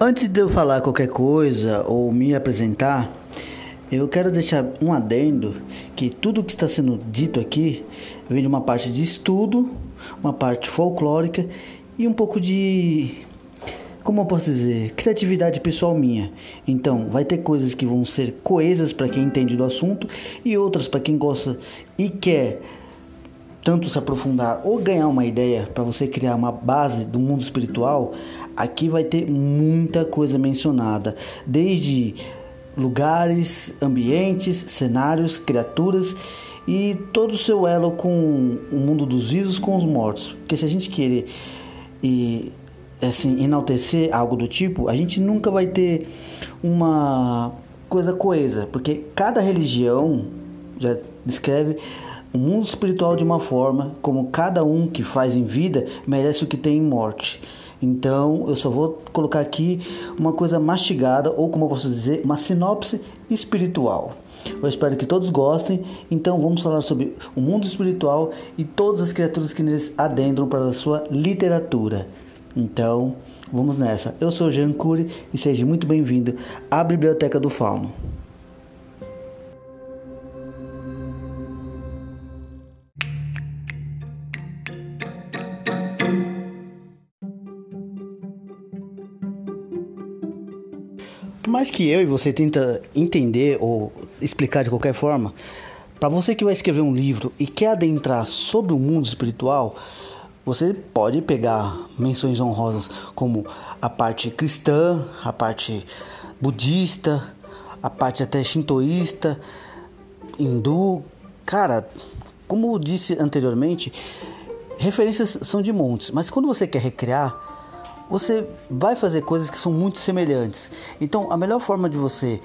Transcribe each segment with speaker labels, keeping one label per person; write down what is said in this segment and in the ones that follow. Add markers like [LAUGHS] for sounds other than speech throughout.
Speaker 1: Antes de eu falar qualquer coisa ou me apresentar, eu quero deixar um adendo que tudo que está sendo dito aqui vem de uma parte de estudo, uma parte folclórica e um pouco de como eu posso dizer, criatividade pessoal minha. Então, vai ter coisas que vão ser coesas para quem entende do assunto e outras para quem gosta e quer tanto se aprofundar ou ganhar uma ideia para você criar uma base do mundo espiritual, aqui vai ter muita coisa mencionada, desde lugares, ambientes, cenários, criaturas e todo o seu elo com o mundo dos vivos com os mortos. Porque se a gente querer e assim enaltecer algo do tipo, a gente nunca vai ter uma coisa coesa, porque cada religião já descreve o mundo espiritual de uma forma, como cada um que faz em vida merece o que tem em morte. Então, eu só vou colocar aqui uma coisa mastigada, ou como eu posso dizer, uma sinopse espiritual. Eu espero que todos gostem. Então, vamos falar sobre o mundo espiritual e todas as criaturas que neles adentram para a sua literatura. Então, vamos nessa. Eu sou Jean Cury e seja muito bem-vindo à Biblioteca do Fauno. Mais que eu e você tenta entender ou explicar de qualquer forma, para você que vai escrever um livro e quer adentrar sobre o mundo espiritual, você pode pegar menções honrosas como a parte cristã, a parte budista, a parte até shintoísta, hindu. Cara, como eu disse anteriormente, referências são de montes, mas quando você quer recriar, você vai fazer coisas que são muito semelhantes. Então, a melhor forma de você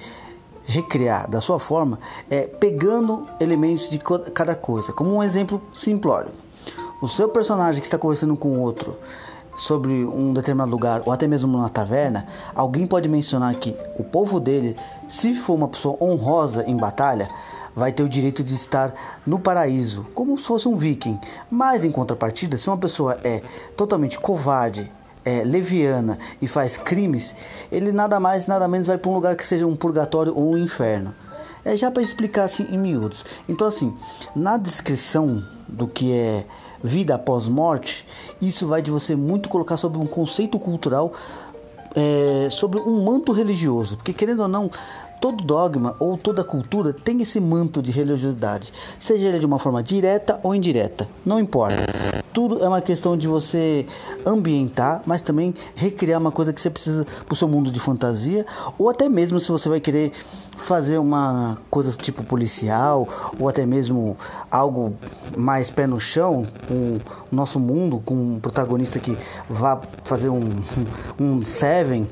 Speaker 1: recriar da sua forma é pegando elementos de cada coisa. Como um exemplo simplório. O seu personagem que está conversando com outro sobre um determinado lugar ou até mesmo numa taverna, alguém pode mencionar que o povo dele, se for uma pessoa honrosa em batalha, vai ter o direito de estar no paraíso, como se fosse um viking. Mas em contrapartida, se uma pessoa é totalmente covarde, é, leviana e faz crimes, ele nada mais nada menos vai para um lugar que seja um purgatório ou um inferno. É já para explicar assim em miúdos. Então assim, na descrição do que é vida após morte, isso vai de você muito colocar sobre um conceito cultural, é, sobre um manto religioso, porque querendo ou não, todo dogma ou toda cultura tem esse manto de religiosidade, seja ele de uma forma direta ou indireta, não importa. Tudo é uma questão de você ambientar, mas também recriar uma coisa que você precisa para o seu mundo de fantasia, ou até mesmo se você vai querer fazer uma coisa tipo policial, ou até mesmo algo mais pé no chão, com o nosso mundo, com um protagonista que vá fazer um, [LAUGHS] um Seven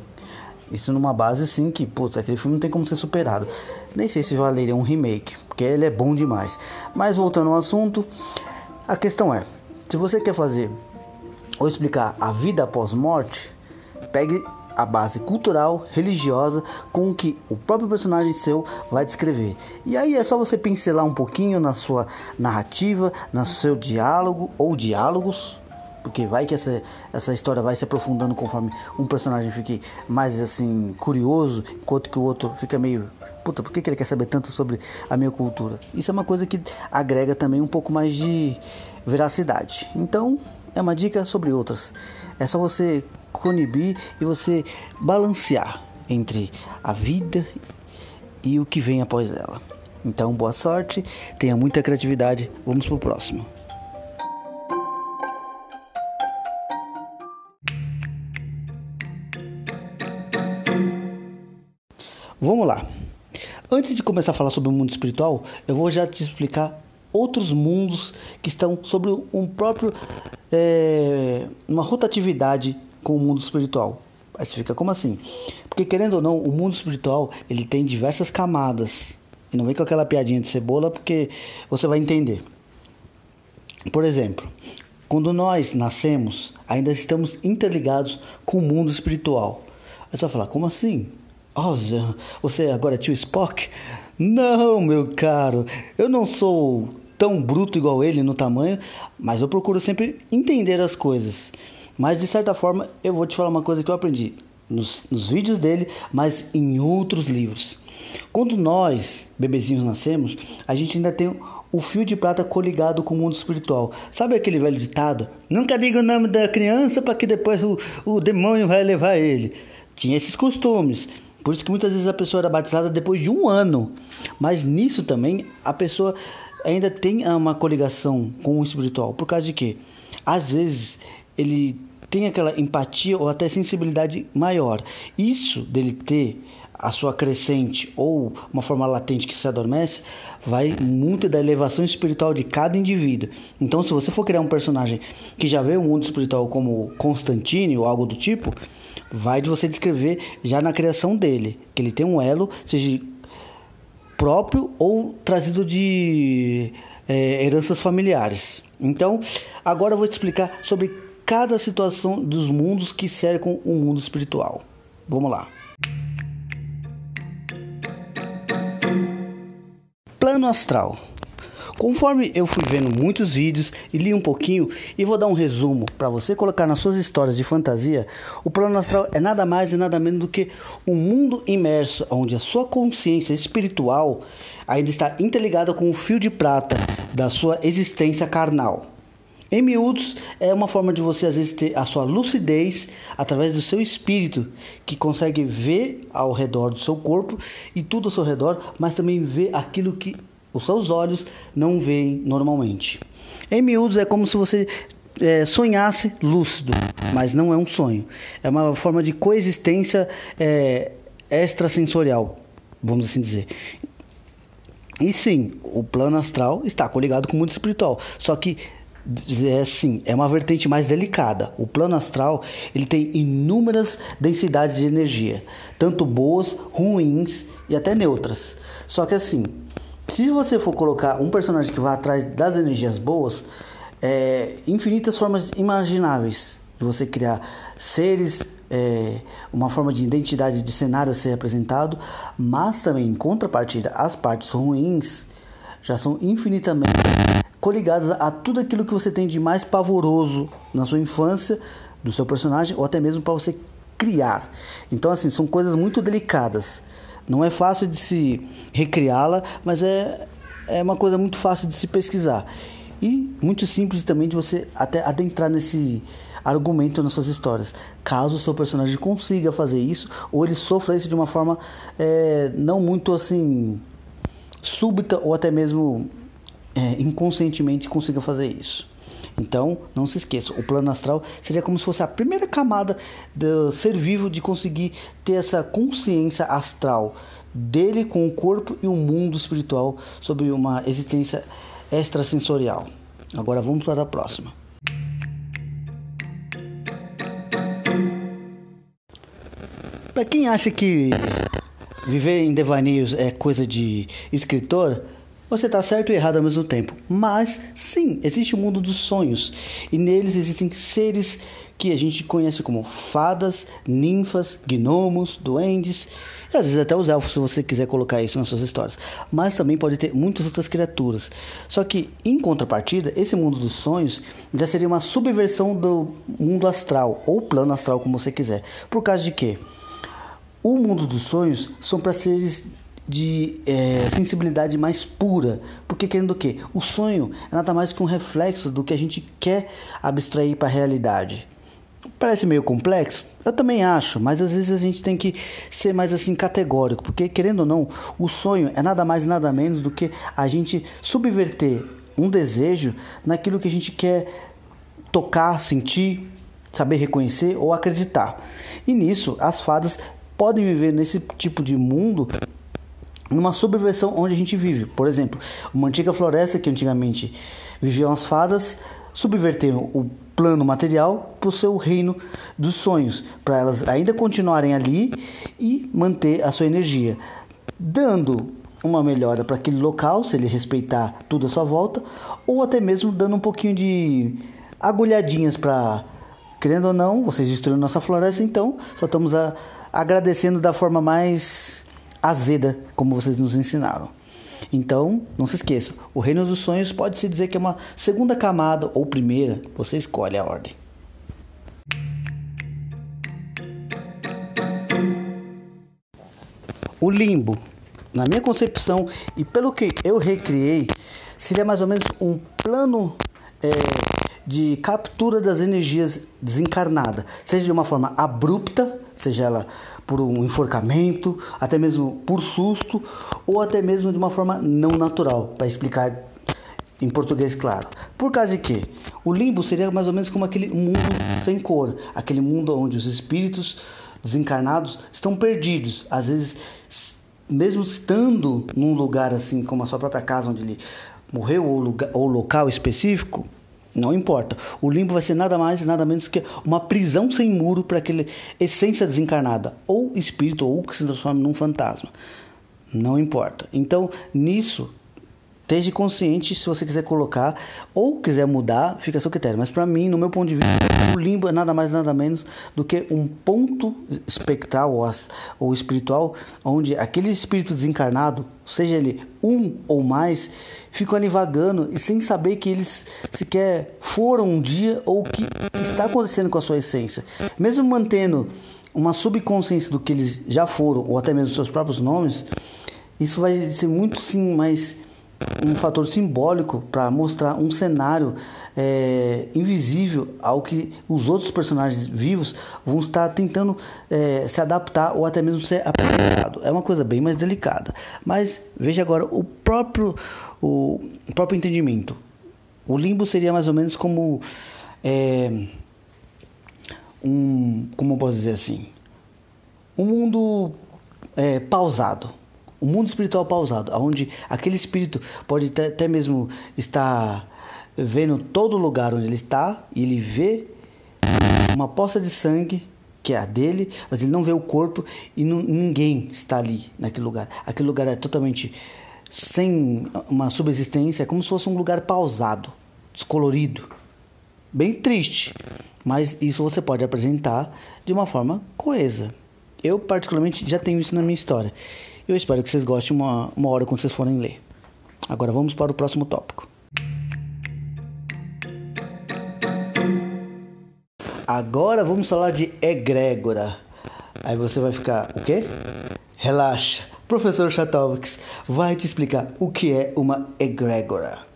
Speaker 1: isso numa base assim que, putz, aquele filme não tem como ser superado. Nem sei se valeria um remake, porque ele é bom demais. Mas voltando ao assunto, a questão é: se você quer fazer ou explicar a vida após morte, pegue a base cultural, religiosa com que o próprio personagem seu vai descrever. E aí é só você pincelar um pouquinho na sua narrativa, no seu diálogo ou diálogos, porque vai que essa, essa história vai se aprofundando conforme um personagem fique mais assim curioso, enquanto que o outro fica meio puta, por que, que ele quer saber tanto sobre a minha cultura? Isso é uma coisa que agrega também um pouco mais de veracidade. Então, é uma dica sobre outras. É só você conibir e você balancear entre a vida e o que vem após ela. Então, boa sorte, tenha muita criatividade. Vamos pro próximo. Vamos lá. Antes de começar a falar sobre o mundo espiritual, eu vou já te explicar outros mundos que estão sobre um próprio é, uma rotatividade com o mundo espiritual. Aí você fica como assim? Porque querendo ou não, o mundo espiritual ele tem diversas camadas. E não vem com aquela piadinha de cebola, porque você vai entender. Por exemplo, quando nós nascemos, ainda estamos interligados com o mundo espiritual. Aí você vai falar, como assim? Oh, você agora é tio Spock? Não, meu caro, eu não sou tão bruto igual ele no tamanho, mas eu procuro sempre entender as coisas. Mas de certa forma, eu vou te falar uma coisa que eu aprendi. nos, nos vídeos dele, mas em outros livros. Quando nós, bebezinhos, nascemos, a gente ainda tem o fio de prata coligado com o mundo espiritual. Sabe aquele velho ditado? Nunca diga o nome da criança para que depois o, o demônio vai levar ele. Tinha esses costumes. Por isso que muitas vezes a pessoa era batizada depois de um ano. Mas nisso também a pessoa ainda tem uma coligação com o espiritual. Por causa de quê? Às vezes ele tem aquela empatia ou até sensibilidade maior. Isso dele ter a sua crescente ou uma forma latente que se adormece, vai muito da elevação espiritual de cada indivíduo. Então, se você for criar um personagem que já vê o mundo espiritual como Constantine ou algo do tipo, vai de você descrever já na criação dele, que ele tem um elo, seja próprio ou trazido de é, heranças familiares. Então, agora eu vou te explicar sobre cada situação dos mundos que cercam o mundo espiritual. Vamos lá. Plano astral. Conforme eu fui vendo muitos vídeos e li um pouquinho e vou dar um resumo para você colocar nas suas histórias de fantasia, o plano astral é nada mais e nada menos do que um mundo imerso onde a sua consciência espiritual ainda está interligada com o fio de prata da sua existência carnal. Em miúdos, é uma forma de você às vezes ter a sua lucidez através do seu espírito, que consegue ver ao redor do seu corpo e tudo ao seu redor, mas também ver aquilo que os seus olhos não veem normalmente. Em miúdos, é como se você é, sonhasse lúcido, mas não é um sonho. É uma forma de coexistência é, extrasensorial, vamos assim dizer. E sim, o plano astral está coligado com o mundo espiritual. Só que é é uma vertente mais delicada. O plano astral, ele tem inúmeras densidades de energia, tanto boas, ruins e até neutras. Só que assim, se você for colocar um personagem que vai atrás das energias boas, é infinitas formas imagináveis de você criar seres, é, uma forma de identidade de cenário a ser apresentado, mas também em contrapartida, as partes ruins já são infinitamente coligadas a tudo aquilo que você tem de mais pavoroso na sua infância, do seu personagem, ou até mesmo para você criar. Então, assim, são coisas muito delicadas. Não é fácil de se recriá-la, mas é, é uma coisa muito fácil de se pesquisar. E muito simples também de você até adentrar nesse argumento nas suas histórias. Caso o seu personagem consiga fazer isso, ou ele sofra isso de uma forma é, não muito assim súbita ou até mesmo é, inconscientemente consiga fazer isso. Então, não se esqueça, o plano astral seria como se fosse a primeira camada do ser vivo de conseguir ter essa consciência astral dele com o corpo e o mundo espiritual sobre uma existência extrasensorial. Agora vamos para a próxima. Para quem acha que viver em devaneios é coisa de escritor, você está certo e errado ao mesmo tempo. Mas sim, existe o mundo dos sonhos e neles existem seres que a gente conhece como fadas, ninfas, gnomos, duendes e às vezes até os elfos, se você quiser colocar isso nas suas histórias. Mas também pode ter muitas outras criaturas. Só que, em contrapartida, esse mundo dos sonhos já seria uma subversão do mundo astral, ou plano astral, como você quiser. Por causa de quê? O mundo dos sonhos são para seres de é, sensibilidade mais pura. Porque querendo o quê? O sonho é nada mais que um reflexo do que a gente quer abstrair para a realidade. Parece meio complexo? Eu também acho, mas às vezes a gente tem que ser mais assim categórico, porque querendo ou não, o sonho é nada mais nada menos do que a gente subverter um desejo naquilo que a gente quer tocar, sentir, saber reconhecer ou acreditar. E nisso, as fadas podem viver nesse tipo de mundo numa subversão onde a gente vive. Por exemplo, uma antiga floresta que antigamente viviam as fadas subverteram o plano material para o seu reino dos sonhos, para elas ainda continuarem ali e manter a sua energia, dando uma melhora para aquele local, se ele respeitar tudo à sua volta, ou até mesmo dando um pouquinho de agulhadinhas para, querendo ou não, vocês destruíram nossa floresta, então só estamos a, agradecendo da forma mais azeda, como vocês nos ensinaram. Então, não se esqueça, o reino dos sonhos pode se dizer que é uma segunda camada ou primeira, você escolhe a ordem. o limbo, na minha concepção e pelo que eu recriei, seria mais ou menos um plano é, de captura das energias desencarnadas, seja de uma forma abrupta, seja ela por um enforcamento, até mesmo por susto, ou até mesmo de uma forma não natural, para explicar em português claro. Por causa de quê? O limbo seria mais ou menos como aquele mundo sem cor, aquele mundo onde os espíritos desencarnados estão perdidos, às vezes mesmo estando num lugar assim como a sua própria casa onde ele morreu ou, lugar, ou local específico, não importa. O limbo vai ser nada mais e nada menos que uma prisão sem muro para aquela essência desencarnada, ou espírito, ou que se transforma num fantasma. Não importa. Então, nisso, Esteja consciente se você quiser colocar ou quiser mudar, fica a seu critério. Mas para mim, no meu ponto de vista, o limbo é nada mais nada menos do que um ponto espectral ou, espiritual onde aquele espírito desencarnado, seja ele um ou mais, ficam ali vagando e sem saber que eles sequer foram um dia ou o que está acontecendo com a sua essência. Mesmo mantendo uma subconsciência do que eles já foram ou até mesmo seus próprios nomes, isso vai ser muito sim mais um fator simbólico para mostrar um cenário é, invisível ao que os outros personagens vivos vão estar tentando é, se adaptar ou até mesmo ser apresentado. É uma coisa bem mais delicada. Mas veja agora o próprio, o próprio entendimento. O limbo seria mais ou menos como é, um, como eu posso dizer assim, um mundo é, pausado o mundo espiritual pausado, onde aquele espírito pode até, mesmo estar vendo todo lugar onde ele está e ele vê uma poça de sangue que é a dele, mas ele não vê o corpo e não, ninguém está ali naquele lugar. Aquele lugar é totalmente sem uma subsistência, é como se fosse um lugar pausado, descolorido, bem triste. Mas isso você pode apresentar de uma forma coesa. Eu particularmente já tenho isso na minha história. Eu espero que vocês gostem uma, uma hora quando vocês forem ler. Agora vamos para o próximo tópico. Agora vamos falar de egrégora. Aí você vai ficar, o quê? Relaxa. Professor Chatovix vai te explicar o que é uma egrégora.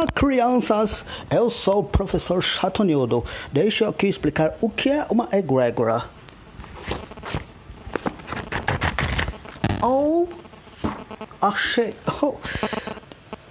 Speaker 1: Olá, crianças! Eu sou o professor Chatonildo. Deixa eu aqui explicar o que é uma egrégora. Oh, achei. Oh.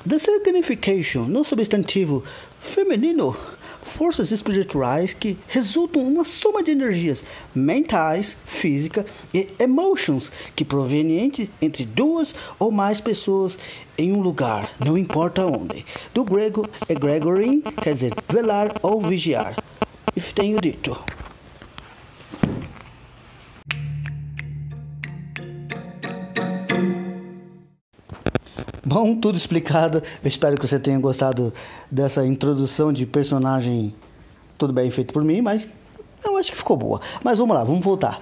Speaker 1: The signification no substantivo feminino forças espirituais que resultam uma soma de energias mentais, física e emotions que provenientes entre duas ou mais pessoas em um lugar, não importa onde. Do grego egregorin, quer dizer velar ou vigiar. E tenho dito. Bom, tudo explicado. Eu espero que você tenha gostado dessa introdução de personagem. Tudo bem feito por mim, mas eu acho que ficou boa. Mas vamos lá, vamos voltar.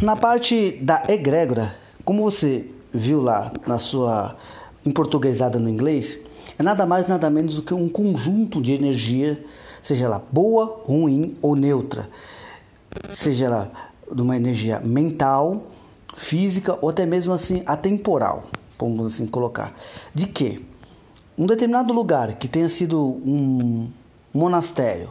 Speaker 1: Na parte da egrégora, como você viu lá na sua em portuguesada no inglês, é nada mais nada menos do que um conjunto de energia, seja ela boa, ruim ou neutra. Seja ela de uma energia mental, física ou até mesmo assim atemporal vamos assim colocar, de que um determinado lugar que tenha sido um monastério,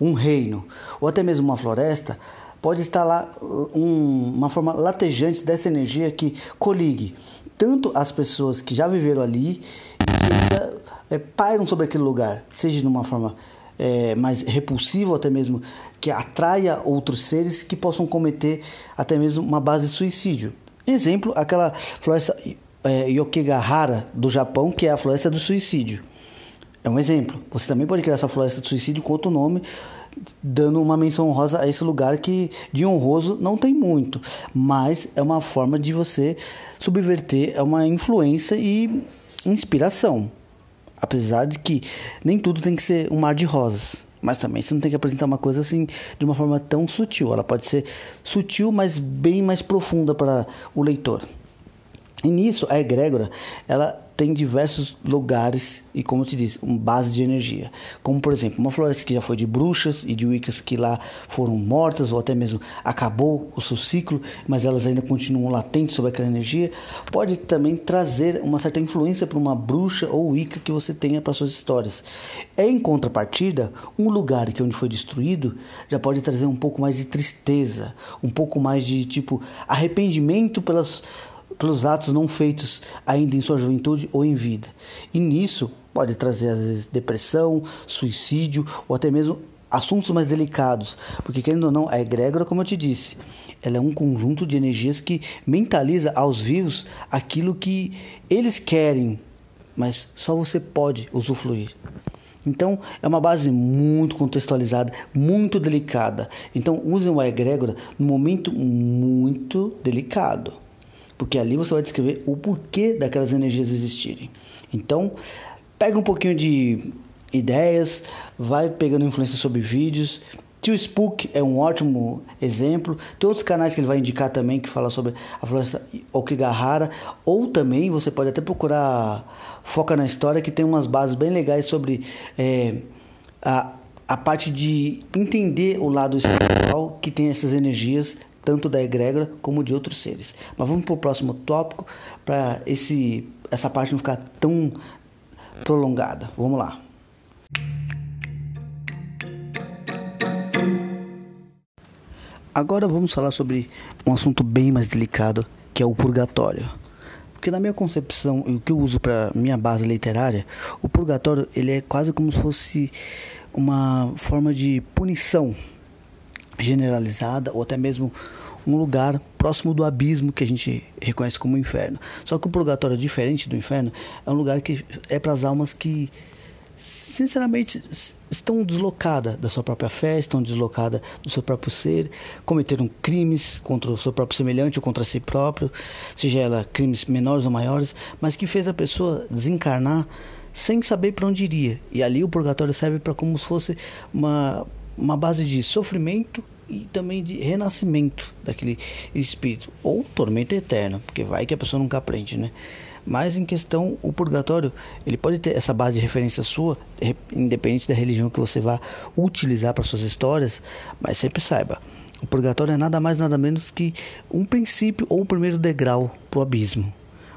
Speaker 1: um reino ou até mesmo uma floresta, pode estar lá um, uma forma latejante dessa energia que coligue tanto as pessoas que já viveram ali que já, é, pairam sobre aquele lugar, seja de uma forma é, mais repulsiva até mesmo que atraia outros seres que possam cometer até mesmo uma base de suicídio. Exemplo, aquela floresta é, do Japão, que é a floresta do suicídio. É um exemplo. Você também pode criar sua floresta do suicídio com outro nome, dando uma menção honrosa a esse lugar que de honroso não tem muito, mas é uma forma de você subverter é uma influência e inspiração. Apesar de que nem tudo tem que ser um mar de rosas. Mas também você não tem que apresentar uma coisa assim de uma forma tão sutil. Ela pode ser sutil, mas bem mais profunda para o leitor. E nisso, a egrégora, ela tem diversos lugares e, como te disse, uma base de energia. Como, por exemplo, uma floresta que já foi de bruxas e de wiccas que lá foram mortas ou até mesmo acabou o seu ciclo, mas elas ainda continuam latentes sobre aquela energia, pode também trazer uma certa influência para uma bruxa ou wicca que você tenha para suas histórias. Em contrapartida, um lugar que onde foi destruído já pode trazer um pouco mais de tristeza, um pouco mais de tipo arrependimento pelas pelos atos não feitos ainda em sua juventude ou em vida. E nisso pode trazer às vezes depressão, suicídio ou até mesmo assuntos mais delicados, porque querendo ou não, a egrégora, como eu te disse, ela é um conjunto de energias que mentaliza aos vivos aquilo que eles querem, mas só você pode usufruir. Então, é uma base muito contextualizada, muito delicada. Então, usem o egrégora no momento muito delicado porque ali você vai descrever o porquê daquelas energias existirem. Então, pega um pouquinho de ideias, vai pegando influência sobre vídeos. Tio Spook é um ótimo exemplo. Tem outros canais que ele vai indicar também que fala sobre a floresta Okigahara. Ou também você pode até procurar Foca na História, que tem umas bases bem legais sobre é, a, a parte de entender o lado espiritual que tem essas energias tanto da egrégora como de outros seres. Mas vamos para o próximo tópico para esse essa parte não ficar tão prolongada. Vamos lá. Agora vamos falar sobre um assunto bem mais delicado, que é o purgatório. Porque na minha concepção e o que eu uso para minha base literária, o purgatório ele é quase como se fosse uma forma de punição generalizada ou até mesmo um lugar próximo do abismo que a gente reconhece como inferno. Só que o purgatório, diferente do inferno, é um lugar que é para as almas que, sinceramente, estão deslocadas da sua própria fé, estão deslocadas do seu próprio ser, cometeram crimes contra o seu próprio semelhante ou contra si próprio, seja ela crimes menores ou maiores, mas que fez a pessoa desencarnar sem saber para onde iria. E ali o purgatório serve para como se fosse uma, uma base de sofrimento e também de renascimento daquele espírito ou tormento eterno, porque vai que a pessoa nunca aprende, né? Mas em questão o purgatório, ele pode ter essa base de referência sua, independente da religião que você vá utilizar para suas histórias, mas sempre saiba, o purgatório é nada mais nada menos que um princípio ou um primeiro degrau para o abismo.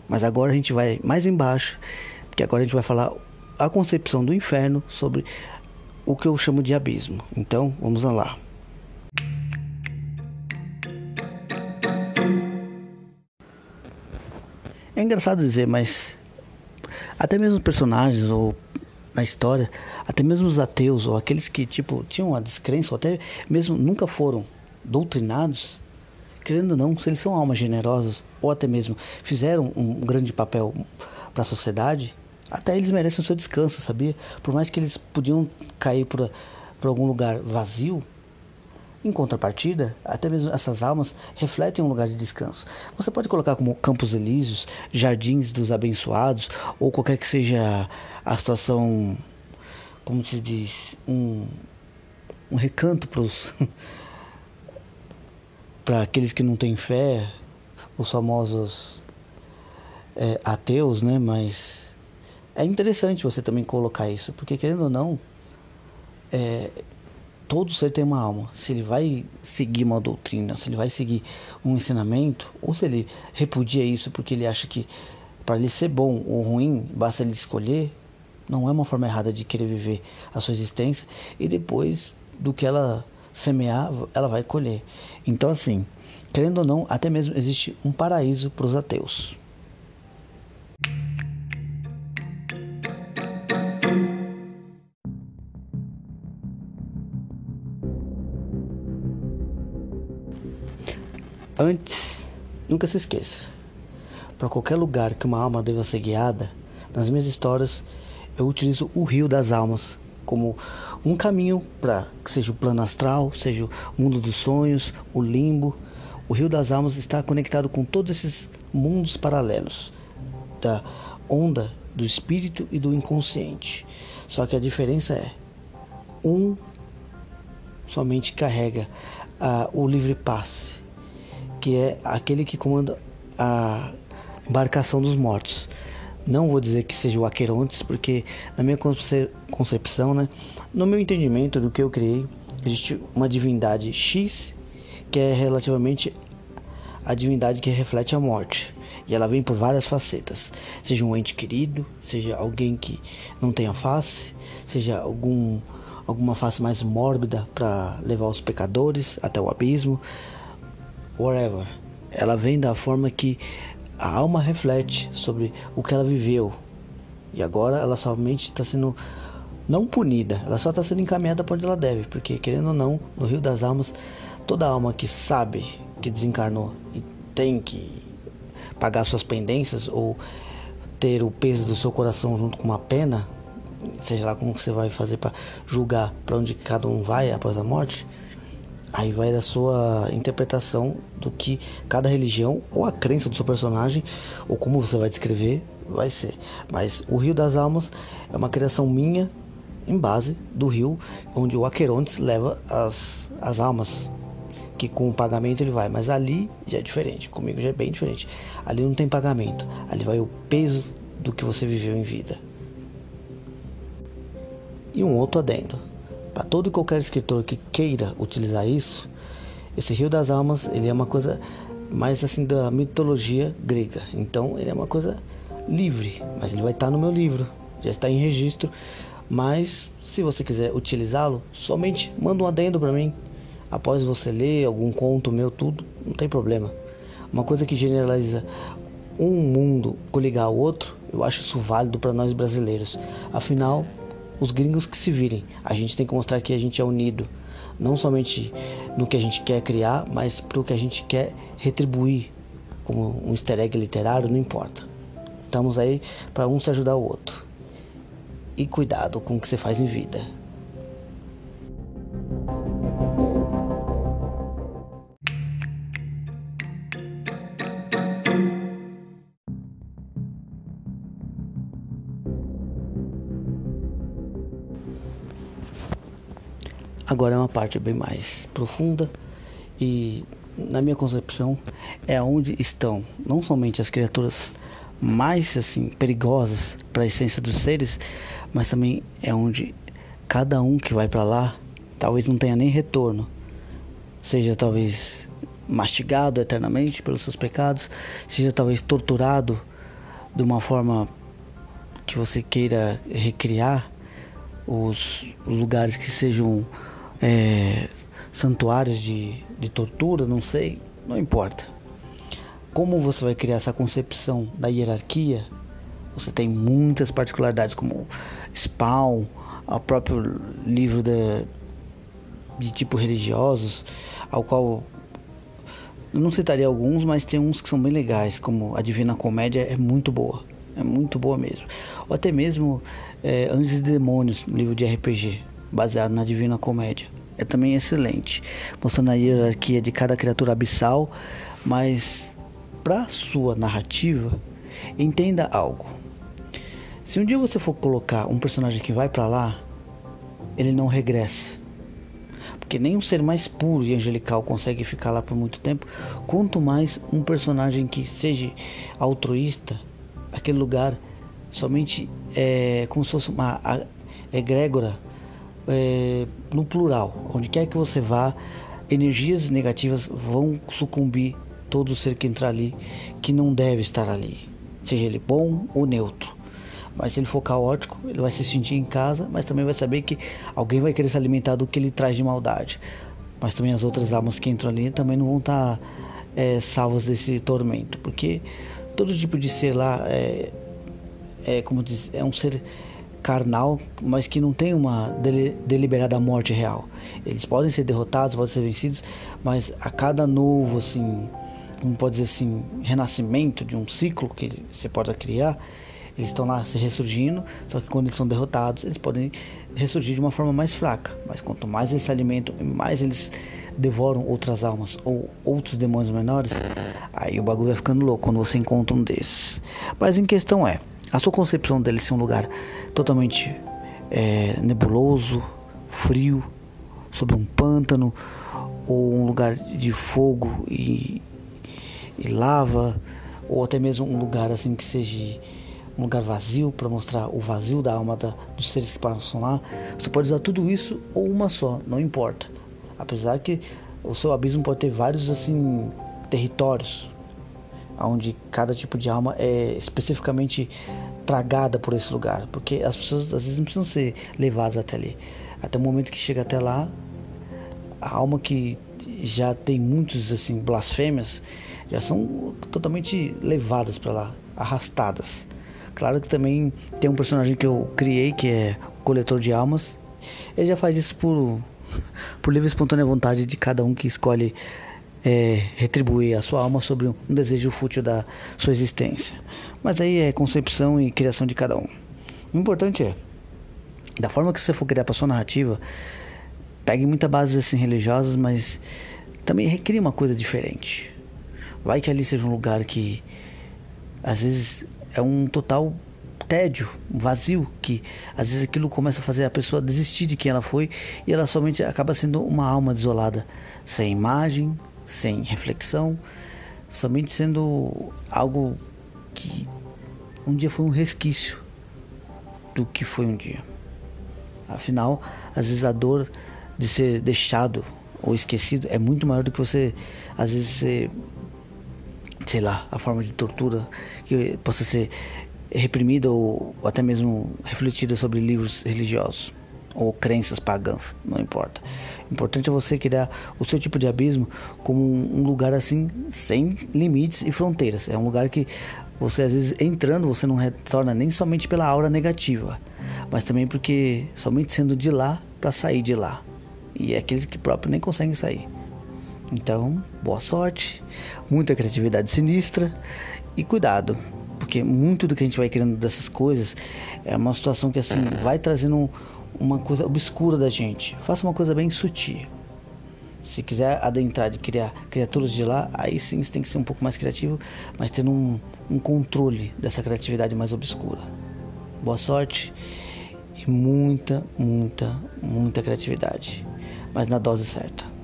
Speaker 1: Mas agora a gente vai mais embaixo, porque agora a gente vai falar a concepção do inferno sobre o que eu chamo de abismo. Então, vamos lá. É engraçado dizer, mas até mesmo personagens ou na história, até mesmo os ateus ou aqueles que tipo tinham uma descrença ou até mesmo nunca foram doutrinados, querendo ou não, se eles são almas generosas ou até mesmo fizeram um grande papel para a sociedade, até eles merecem o seu descanso, sabia? Por mais que eles podiam cair por algum lugar vazio, em contrapartida, até mesmo essas almas refletem um lugar de descanso. Você pode colocar como campos elíseos, jardins dos abençoados, ou qualquer que seja a situação, como se diz, um, um recanto para [LAUGHS] aqueles que não têm fé, os famosos é, ateus, né? Mas é interessante você também colocar isso, porque querendo ou não, é, todo ser tem uma alma. Se ele vai seguir uma doutrina, se ele vai seguir um ensinamento, ou se ele repudia isso porque ele acha que para ele ser bom ou ruim, basta ele escolher, não é uma forma errada de querer viver a sua existência e depois do que ela semear, ela vai colher. Então, assim, querendo ou não, até mesmo existe um paraíso para os ateus. Antes, nunca se esqueça: para qualquer lugar que uma alma deva ser guiada, nas minhas histórias eu utilizo o rio das almas como um caminho para que seja o plano astral, seja o mundo dos sonhos, o limbo. O rio das almas está conectado com todos esses mundos paralelos da onda do espírito e do inconsciente. Só que a diferença é um somente carrega uh, o livre passe que é aquele que comanda a embarcação dos mortos. Não vou dizer que seja o Aquerontes, porque na minha concepção, né, no meu entendimento do que eu criei, existe uma divindade X que é relativamente a divindade que reflete a morte. E ela vem por várias facetas. Seja um ente querido, seja alguém que não tenha face, seja algum alguma face mais mórbida para levar os pecadores até o abismo, whatever. Ela vem da forma que a alma reflete sobre o que ela viveu. E agora ela somente está sendo não punida, ela só está sendo encaminhada para onde ela deve, porque querendo ou não, no Rio das Almas, toda alma que sabe que desencarnou e tem que pagar suas pendências ou ter o peso do seu coração junto com uma pena, seja lá como você vai fazer para julgar para onde cada um vai após a morte, aí vai da sua interpretação do que cada religião ou a crença do seu personagem ou como você vai descrever vai ser. Mas o Rio das Almas é uma criação minha em base do rio onde o Aquerontes leva as, as almas que com o pagamento ele vai, mas ali já é diferente, comigo já é bem diferente. Ali não tem pagamento, ali vai o peso do que você viveu em vida. E um outro adendo, para todo e qualquer escritor que queira utilizar isso, esse Rio das Almas, ele é uma coisa mais assim da mitologia grega. Então, ele é uma coisa livre, mas ele vai estar no meu livro, já está em registro mas se você quiser utilizá-lo, somente manda um adendo para mim. Após você ler algum conto meu, tudo, não tem problema. Uma coisa que generaliza um mundo coligar ao outro, eu acho isso válido para nós brasileiros. Afinal, os gringos que se virem, a gente tem que mostrar que a gente é unido, não somente no que a gente quer criar, mas para o que a gente quer retribuir, como um easter egg literário, não importa. Estamos aí para um se ajudar o outro e cuidado com o que você faz em vida. Agora é uma parte bem mais profunda e, na minha concepção, é onde estão não somente as criaturas mais assim perigosas para a essência dos seres, mas também é onde cada um que vai para lá talvez não tenha nem retorno, seja talvez mastigado eternamente pelos seus pecados, seja talvez torturado de uma forma que você queira recriar os, lugares que sejam é, santuários de, de tortura, não sei, não importa. Como você vai criar essa concepção da hierarquia você tem muitas particularidades, como Spawn, o próprio livro de, tipo religiosos, ao qual eu não citaria alguns, mas tem uns que são bem legais, como a Divina Comédia é muito boa, é muito boa mesmo. Ou até mesmo é, Anjos e Demônios, livro de RPG, baseado na Divina Comédia. É também excelente, mostrando a hierarquia de cada criatura abissal, mas para sua narrativa, entenda algo. Se um dia você for colocar um personagem que vai para lá, ele não regressa. Porque nem um ser mais puro e angelical consegue ficar lá por muito tempo, quanto mais um personagem que seja altruísta, aquele lugar somente é como se fosse uma egrégora é, no plural. Onde quer que você vá, energias negativas vão sucumbir todo ser que entrar ali que não deve estar ali, seja ele bom ou neutro. Mas se ele for caótico, ele vai se sentir em casa, mas também vai saber que alguém vai querer se alimentar do que ele traz de maldade. Mas também as outras almas que entram ali também não vão estar tá, é, salvas desse tormento, porque todo tipo de ser lá é, é como diz, é um ser carnal, mas que não tem uma deliberada morte real. Eles podem ser derrotados, podem ser vencidos, mas a cada novo assim, como pode dizer assim, renascimento de um ciclo que você pode criar, eles estão lá se ressurgindo, só que quando eles são derrotados, eles podem ressurgir de uma forma mais fraca. Mas quanto mais eles se alimentam e mais eles devoram outras almas ou outros demônios menores, aí o bagulho vai ficando louco quando você encontra um desses. Mas em questão é, a sua concepção dele ser um lugar totalmente é, nebuloso, frio, sobre um pântano, ou um lugar de fogo e, e lava, ou até mesmo um lugar assim que seja um lugar vazio para mostrar o vazio da alma da, dos seres que passam lá. Você pode usar tudo isso ou uma só, não importa. Apesar que o seu abismo pode ter vários assim territórios, onde cada tipo de alma é especificamente tragada por esse lugar, porque as pessoas às vezes não precisam ser levadas até ali. Até o momento que chega até lá, a alma que já tem muitos assim blasfêmias já são totalmente levadas para lá, arrastadas. Claro que também tem um personagem que eu criei que é o coletor de almas. Ele já faz isso por [LAUGHS] por livre e espontânea vontade de cada um que escolhe é, retribuir a sua alma sobre um desejo fútil da sua existência. Mas aí é concepção e criação de cada um. O importante é, da forma que você for criar para sua narrativa, pegue muita bases assim religiosas, mas também recrie uma coisa diferente. Vai que ali seja um lugar que às vezes é um total tédio, um vazio, que às vezes aquilo começa a fazer a pessoa desistir de quem ela foi e ela somente acaba sendo uma alma desolada, sem imagem, sem reflexão, somente sendo algo que um dia foi um resquício do que foi um dia. Afinal, às vezes a dor de ser deixado ou esquecido é muito maior do que você, às vezes, ser, sei lá, a forma de tortura que possa ser reprimida ou, ou até mesmo refletida sobre livros religiosos ou crenças pagãs, não importa. O importante é você criar o seu tipo de abismo como um lugar assim sem limites e fronteiras. É um lugar que você às vezes entrando você não retorna nem somente pela aura negativa, mas também porque somente sendo de lá para sair de lá. E é aqueles que próprio nem conseguem sair. Então, boa sorte, muita criatividade sinistra e cuidado, porque muito do que a gente vai criando dessas coisas é uma situação que assim vai trazendo uma coisa obscura da gente. Faça uma coisa bem sutil. Se quiser adentrar de criar criaturas de lá, aí sim você tem que ser um pouco mais criativo, mas tendo um, um controle dessa criatividade mais obscura. Boa sorte e muita, muita, muita criatividade, mas na dose certa.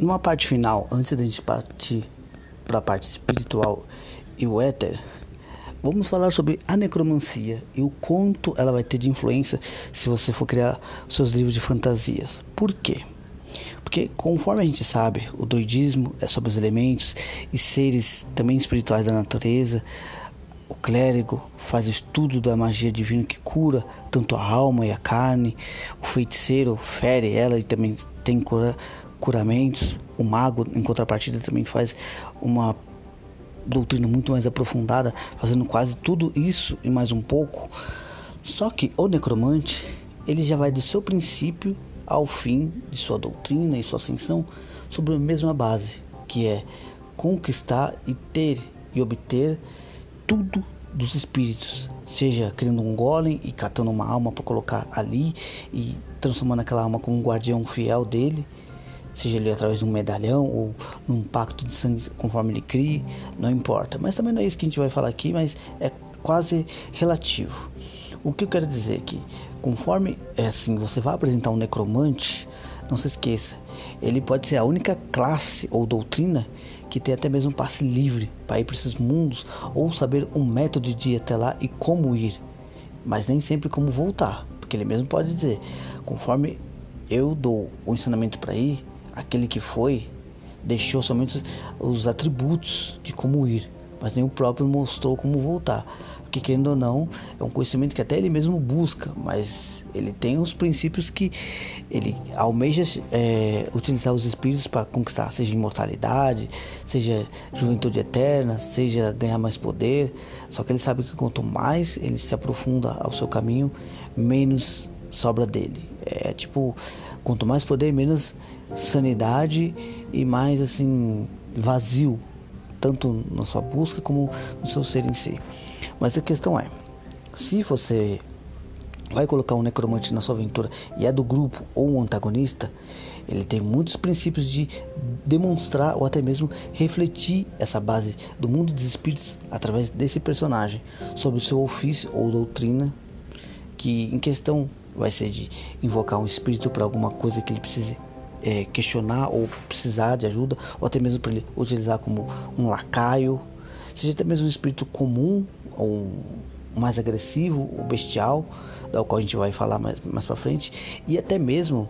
Speaker 1: Numa parte final, antes da gente partir para a parte espiritual e o éter, vamos falar sobre a necromancia e o quanto ela vai ter de influência se você for criar seus livros de fantasias. Por quê? Porque conforme a gente sabe, o druidismo é sobre os elementos e seres também espirituais da natureza. O clérigo faz estudo da magia divina que cura tanto a alma e a carne. O feiticeiro fere ela e também tem cura curamentos. O mago, em contrapartida, também faz uma doutrina muito mais aprofundada, fazendo quase tudo isso e mais um pouco. Só que o necromante, ele já vai do seu princípio ao fim de sua doutrina e sua ascensão sobre a mesma base, que é conquistar e ter e obter tudo dos espíritos, seja criando um golem e catando uma alma para colocar ali e transformando aquela alma como um guardião fiel dele seja ele através de um medalhão ou num pacto de sangue conforme ele crie, não importa. Mas também não é isso que a gente vai falar aqui, mas é quase relativo. O que eu quero dizer é que, conforme é assim, você vai apresentar um necromante, não se esqueça, ele pode ser a única classe ou doutrina que tem até mesmo um passe livre para ir para esses mundos ou saber um método de ir até lá e como ir, mas nem sempre como voltar, porque ele mesmo pode dizer, conforme eu dou o ensinamento para ir, aquele que foi deixou somente os atributos de como ir, mas nem o próprio mostrou como voltar. Porque querendo ou não, é um conhecimento que até ele mesmo busca, mas ele tem os princípios que ele almeja é, utilizar os espíritos para conquistar, seja imortalidade, seja juventude eterna, seja ganhar mais poder. Só que ele sabe que quanto mais ele se aprofunda ao seu caminho, menos sobra dele. É tipo, quanto mais poder, menos sanidade e mais assim vazio, tanto na sua busca como no seu ser em si. Mas a questão é, se você vai colocar um necromante na sua aventura e é do grupo ou um antagonista, Ele tem muitos princípios de demonstrar ou até mesmo refletir essa base do mundo dos espíritos através desse personagem sobre o seu ofício ou doutrina, que em questão vai ser de invocar um espírito para alguma coisa que ele precise é, questionar ou precisar de ajuda, ou até mesmo para ele utilizar como um lacaio, seja até mesmo um espírito comum ou mais agressivo ou bestial, da qual a gente vai falar mais, mais para frente, e até mesmo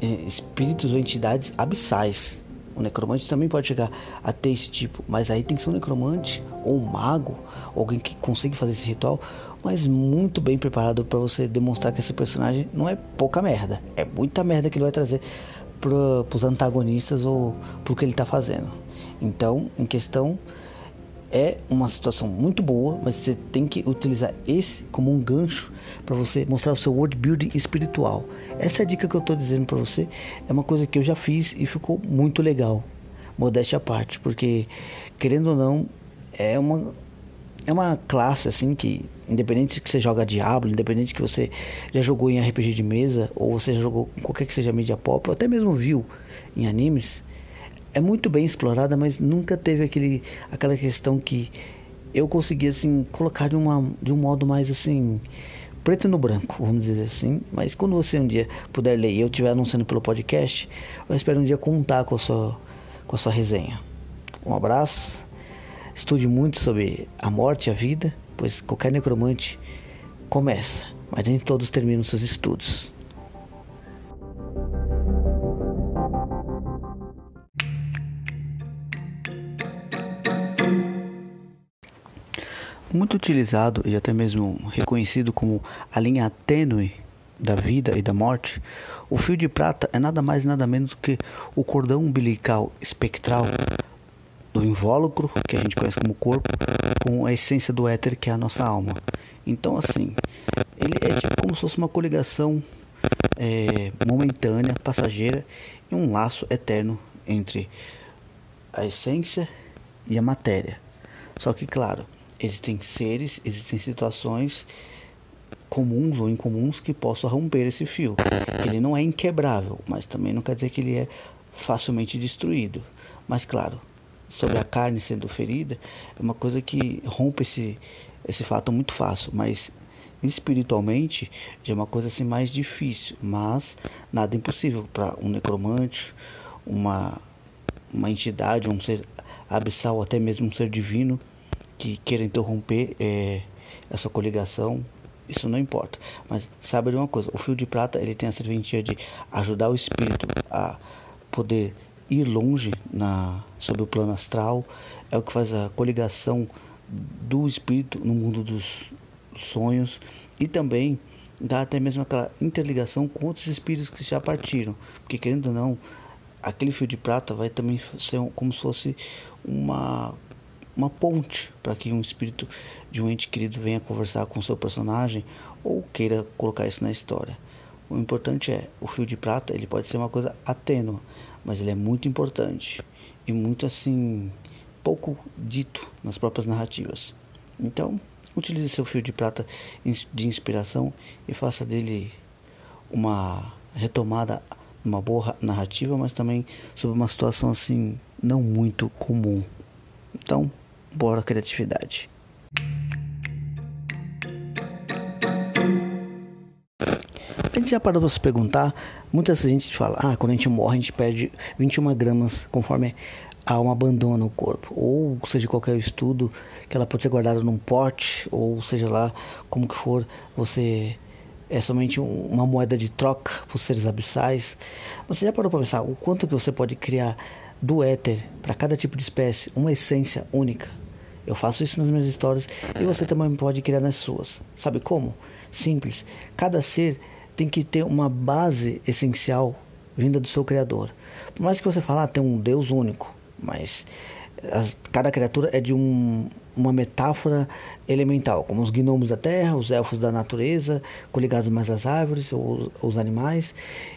Speaker 1: é, espíritos ou entidades abissais. O necromante também pode chegar a ter esse tipo, mas aí tem que ser um necromante ou um mago, alguém que consiga fazer esse ritual, mas muito bem preparado para você demonstrar que esse personagem não é pouca merda, é muita merda que ele vai trazer para os antagonistas ou para que ele está fazendo. Então, em questão, é uma situação muito boa, mas você tem que utilizar esse como um gancho para você mostrar o seu world building espiritual. Essa é dica que eu estou dizendo para você. É uma coisa que eu já fiz e ficou muito legal. Modéstia à parte, porque querendo ou não, é uma é uma classe assim que independente que você joga Diablo, independente que você já jogou em RPG de mesa ou você já jogou qualquer que seja mídia pop, ou até mesmo viu em animes, é muito bem explorada, mas nunca teve aquele, aquela questão que eu consegui assim colocar de, uma, de um modo mais assim preto no branco, vamos dizer assim. Mas quando você um dia puder ler e eu estiver anunciando pelo podcast, eu espero um dia contar com a sua, com a sua resenha. Um abraço. Estude muito sobre a morte e a vida, pois qualquer necromante começa, mas nem todos terminam seus estudos. muito utilizado e até mesmo reconhecido como a linha tênue da vida e da morte, o fio de prata é nada mais nada menos do que o cordão umbilical espectral do invólucro, que a gente conhece como corpo, com a essência do éter, que é a nossa alma. Então, assim, ele é tipo como se fosse uma coligação é, momentânea, passageira e um laço eterno entre a essência e a matéria. Só que, claro, Existem seres, existem situações comuns ou incomuns que possam romper esse fio. Ele não é inquebrável, mas também não quer dizer que ele é facilmente destruído. Mas claro, sobre a carne sendo ferida, é uma coisa que rompe esse, esse fato muito fácil, mas espiritualmente já é uma coisa assim mais difícil, mas nada impossível para um necromante, uma uma entidade, um ser abissal, até mesmo um ser divino que queira interromper é, essa coligação, isso não importa. Mas sabe de uma coisa, o fio de prata ele tem a serventia de ajudar o espírito a poder ir longe na sobre o plano astral, é o que faz a coligação do espírito no mundo dos sonhos e também dá até mesmo aquela interligação com outros espíritos que já partiram, porque querendo ou não, aquele fio de prata vai também ser como se fosse uma uma ponte para que um espírito de um ente querido venha conversar com seu personagem ou queira colocar isso na história. O importante é, o fio de prata, ele pode ser uma coisa atênua, mas ele é muito importante e muito assim pouco dito nas próprias narrativas. Então, utilize seu fio de prata de inspiração e faça dele uma retomada, uma boa narrativa, mas também sobre uma situação assim não muito comum. Então, Bora criatividade. Gente já parou para se perguntar, muita gente fala, ah, quando a gente morre a gente perde 21 gramas conforme a alma abandona o corpo. Ou seja, qualquer estudo que ela pode ser guardada num pote, ou seja lá como que for, você é somente uma moeda de troca para os seres abissais. Você já parou para pensar o quanto que você pode criar do éter para cada tipo de espécie uma essência única? Eu faço isso nas minhas histórias e você também pode criar nas suas. Sabe como? Simples. Cada ser tem que ter uma base essencial vinda do seu Criador. Por mais que você fale, ah, tem um Deus único, mas as, cada criatura é de um, uma metáfora elemental, como os gnomos da terra, os elfos da natureza, coligados mais às árvores ou os animais,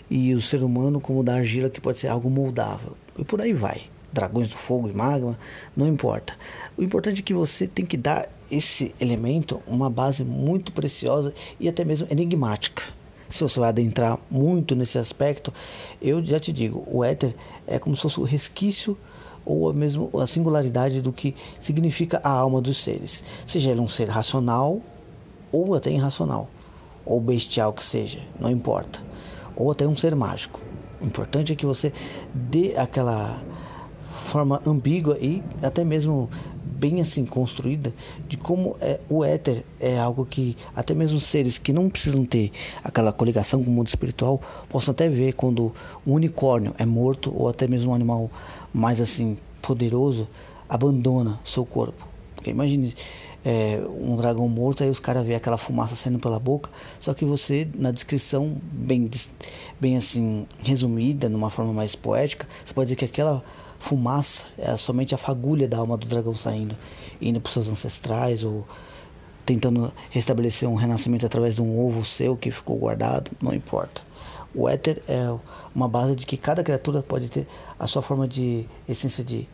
Speaker 1: e o ser humano como da argila, que pode ser algo moldável. E por aí vai dragões do fogo e magma, não importa. O importante é que você tem que dar esse elemento uma base muito preciosa e até mesmo enigmática. Se você vai adentrar muito nesse aspecto, eu já te digo, o éter é como se fosse o resquício ou mesmo a singularidade do que significa a alma dos seres, seja ele um ser racional ou até irracional, ou bestial que seja, não importa, ou até um ser mágico. O importante é que você dê aquela forma ambígua e até mesmo bem assim construída de como é, o éter é algo que até mesmo seres que não precisam ter aquela coligação com o mundo espiritual possam até ver quando um unicórnio é morto ou até mesmo um animal mais assim poderoso abandona seu corpo. Porque imagine é, um dragão morto, aí os caras vê aquela fumaça saindo pela boca, só que você, na descrição bem, bem assim, resumida, numa forma mais poética, você pode dizer que aquela fumaça é somente a fagulha da alma do dragão saindo, indo para seus ancestrais ou tentando restabelecer um renascimento através de um ovo seu que ficou guardado, não importa. O éter é uma base de que cada criatura pode ter a sua forma de essência de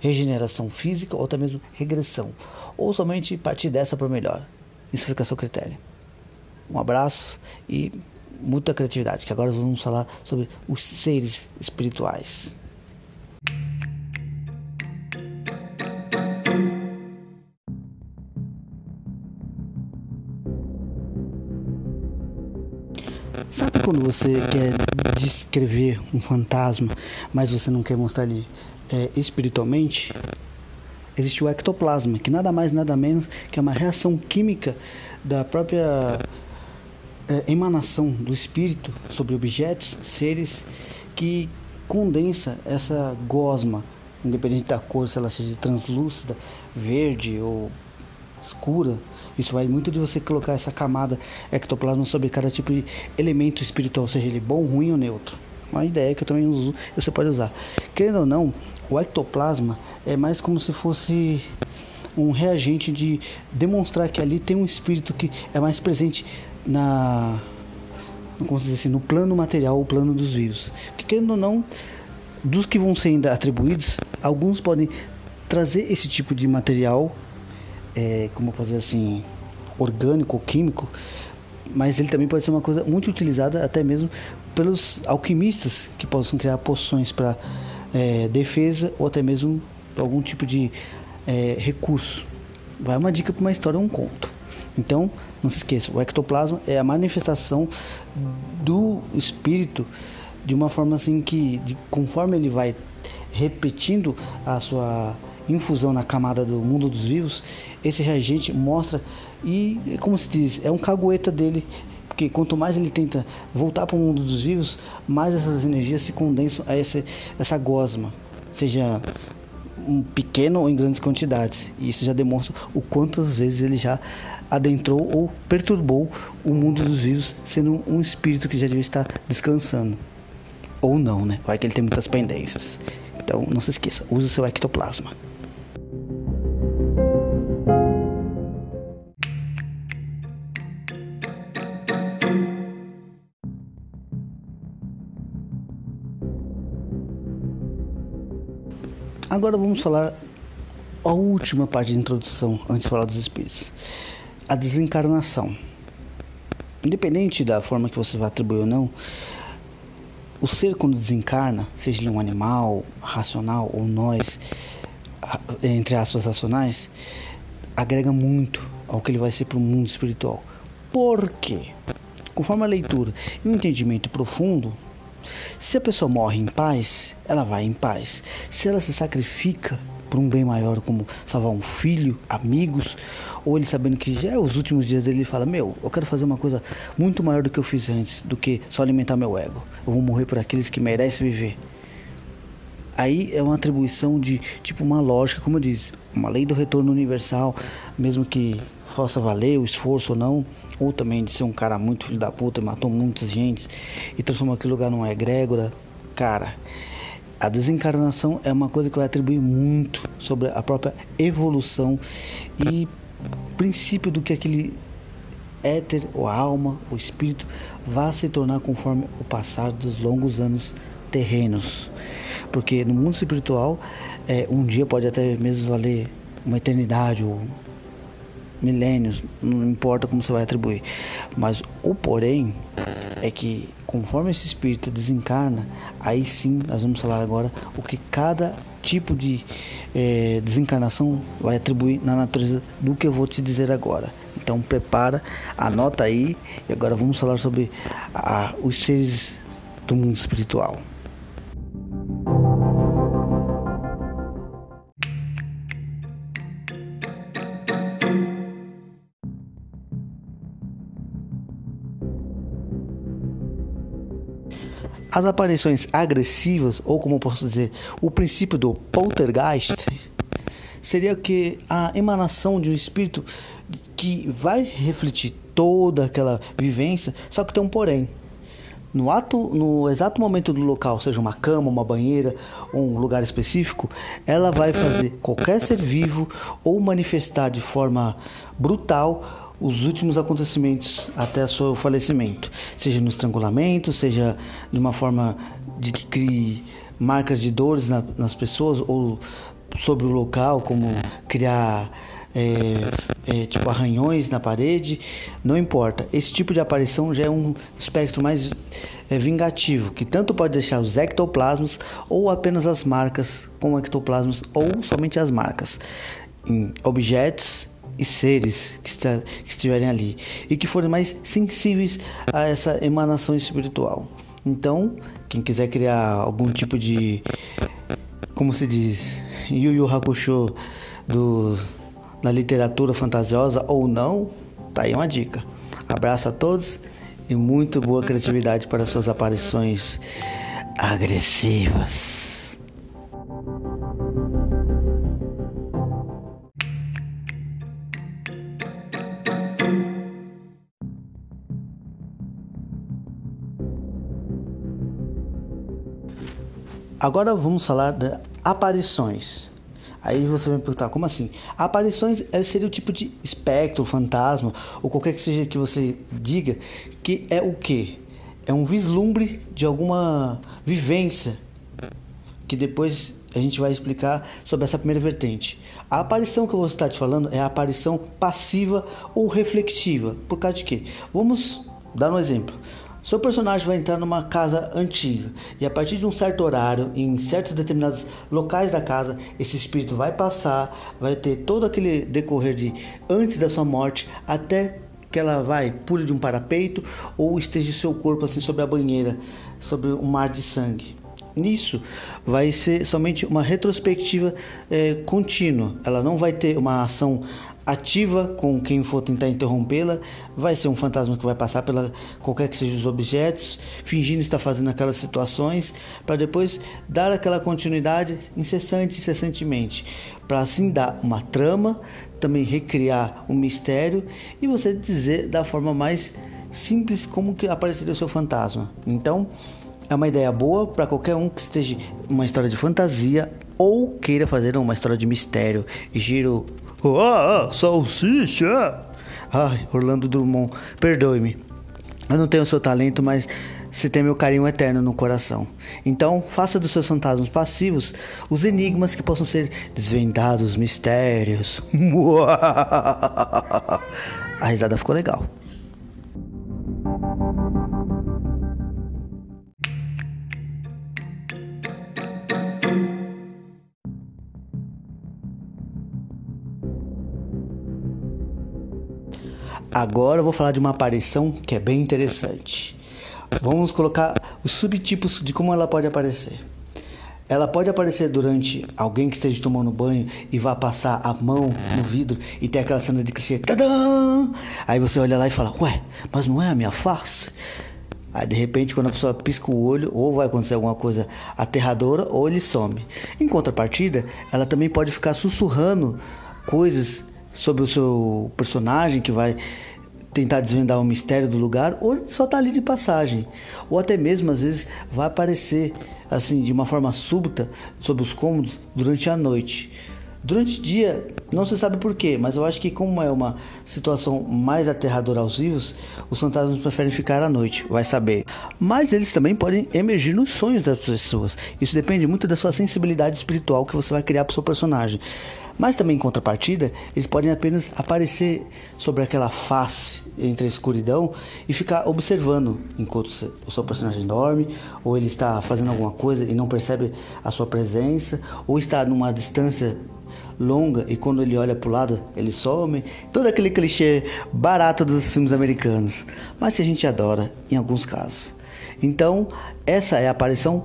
Speaker 1: regeneração física ou até mesmo regressão, ou somente partir dessa para melhor. Isso fica a seu critério. Um abraço e muita criatividade, que agora vamos falar sobre os seres espirituais. Quando você quer descrever um fantasma, mas você não quer mostrar ele é, espiritualmente? Existe o ectoplasma, que nada mais nada menos que é uma reação química da própria é, emanação do espírito sobre objetos, seres, que condensa essa gosma, independente da cor, se ela seja translúcida, verde ou escura. Isso vai muito de você colocar essa camada ectoplasma sobre cada tipo de elemento espiritual, seja ele bom, ruim ou neutro. Uma ideia que eu também uso, você pode usar. Querendo ou não, o ectoplasma é mais como se fosse um reagente de demonstrar que ali tem um espírito que é mais presente na como dizer assim, no plano material, o plano dos vivos. Porque querendo ou não, dos que vão ser ainda atribuídos, alguns podem trazer esse tipo de material é, como fazer assim, orgânico ou químico, mas ele também pode ser uma coisa muito utilizada até mesmo pelos alquimistas que possam criar poções para é, defesa ou até mesmo algum tipo de é, recurso. Vai uma dica para uma história ou um conto. Então, não se esqueça, o ectoplasma é a manifestação do espírito de uma forma assim que, de, conforme ele vai repetindo a sua infusão na camada do mundo dos vivos, esse reagente mostra e, como se diz, é um cagueta dele, porque quanto mais ele tenta voltar para o mundo dos vivos, mais essas energias se condensam a essa, essa gosma, seja um pequeno ou em grandes quantidades. E isso já demonstra o quantas vezes ele já adentrou ou perturbou o mundo dos vivos, sendo um espírito que já devia estar descansando. Ou não, né? Vai que ele tem muitas pendências. Então não se esqueça, use seu ectoplasma. Agora vamos falar a última parte de introdução antes de falar dos espíritos. A desencarnação. Independente da forma que você vai atribuir ou não, o ser quando desencarna, seja ele um animal, racional ou nós, entre aspas racionais, agrega muito ao que ele vai ser para o mundo espiritual. Por quê? Conforme a leitura e o entendimento profundo se a pessoa morre em paz, ela vai em paz. Se ela se sacrifica por um bem maior, como salvar um filho, amigos, ou ele sabendo que já é os últimos dias dele, ele fala: Meu, eu quero fazer uma coisa muito maior do que eu fiz antes, do que só alimentar meu ego. Eu vou morrer por aqueles que merecem viver. Aí é uma atribuição de tipo uma lógica, como eu disse, uma lei do retorno universal, mesmo que faça valer o esforço ou não, ou também de ser um cara muito filho da puta, matou muita gente e transformou aquele lugar numa egrégora. Cara, a desencarnação é uma coisa que vai atribuir muito sobre a própria evolução e princípio do que aquele éter, ou alma, o espírito, vai se tornar conforme o passar dos longos anos terrenos. Porque no mundo espiritual, é, um dia pode até mesmo valer uma eternidade ou milênios, não importa como você vai atribuir. Mas o porém é que conforme esse espírito desencarna, aí sim nós vamos falar agora o que cada tipo de é, desencarnação vai atribuir na natureza do que eu vou te dizer agora. Então prepara, anota aí e agora vamos falar sobre os seres do mundo espiritual. As aparições agressivas, ou como posso dizer, o princípio do poltergeist, seria que a emanação de um espírito que vai refletir toda aquela vivência, só que tem um porém. No, ato, no exato momento do local, seja uma cama, uma banheira, um lugar específico, ela vai fazer qualquer ser vivo ou manifestar de forma brutal os últimos acontecimentos até seu falecimento, seja no estrangulamento, seja de uma forma de que crie marcas de dores na, nas pessoas ou sobre o local, como criar é, é, tipo arranhões na parede, não importa. Esse tipo de aparição já é um espectro mais é, vingativo, que tanto pode deixar os ectoplasmas ou apenas as marcas com ectoplasmas ou somente as marcas em objetos e seres que, está, que estiverem ali e que forem mais sensíveis a essa emanação espiritual. Então, quem quiser criar algum tipo de, como se diz, Yu Yu Hakusho do, da literatura fantasiosa ou não, tá aí uma dica. Abraço a todos e muito boa criatividade para suas aparições agressivas. Agora vamos falar de aparições. Aí você vai me perguntar, como assim? Aparições é, seria o tipo de espectro, fantasma, ou qualquer que seja que você diga, que é o que? É um vislumbre de alguma vivência, que depois a gente vai explicar sobre essa primeira vertente. A aparição que eu vou estar te falando é a aparição passiva ou reflexiva. Por causa de quê? Vamos dar um exemplo. Seu personagem vai entrar numa casa antiga e a partir de um certo horário, em certos determinados locais da casa, esse espírito vai passar, vai ter todo aquele decorrer de antes da sua morte até que ela vai pule de um parapeito ou esteja seu corpo assim sobre a banheira, sobre um mar de sangue. Nisso vai ser somente uma retrospectiva é, contínua. Ela não vai ter uma ação ativa com quem for tentar interrompê-la, vai ser um fantasma que vai passar pela qualquer que seja os objetos, fingindo estar fazendo aquelas situações, para depois dar aquela continuidade incessante, incessantemente, para assim dar uma trama, também recriar um mistério e você dizer da forma mais simples como que apareceria o seu fantasma. Então, é uma ideia boa para qualquer um que esteja uma história de fantasia ou queira fazer uma história de mistério. Giro ah, salsicha! Ai, Orlando Drummond, perdoe-me. Eu não tenho seu talento, mas você tem meu carinho eterno no coração. Então, faça dos seus fantasmas passivos os enigmas que possam ser desvendados, mistérios. [LAUGHS] A risada ficou legal. Agora eu vou falar de uma aparição que é bem interessante. Vamos colocar os subtipos de como ela pode aparecer. Ela pode aparecer durante alguém que esteja tomando banho e vá passar a mão no vidro e ter aquela cena de. Tadã! Aí você olha lá e fala: Ué, mas não é a minha face? Aí de repente, quando a pessoa pisca o olho, ou vai acontecer alguma coisa aterradora, ou ele some. Em contrapartida, ela também pode ficar sussurrando coisas sobre o seu personagem que vai tentar desvendar o mistério do lugar, ou só tá ali de passagem, ou até mesmo às vezes vai aparecer assim de uma forma súbita sobre os cômodos durante a noite, Durante o dia, não se sabe porquê, mas eu acho que como é uma situação mais aterradora aos vivos, os fantasmas preferem ficar à noite, vai saber. Mas eles também podem emergir nos sonhos das pessoas. Isso depende muito da sua sensibilidade espiritual que você vai criar para o seu personagem. Mas também em contrapartida, eles podem apenas aparecer sobre aquela face entre a escuridão e ficar observando enquanto o seu personagem dorme, ou ele está fazendo alguma coisa e não percebe a sua presença, ou está numa distância longa e quando ele olha para o lado ele some. Todo aquele clichê barato dos filmes americanos, mas que a gente adora em alguns casos. Então, essa é a aparição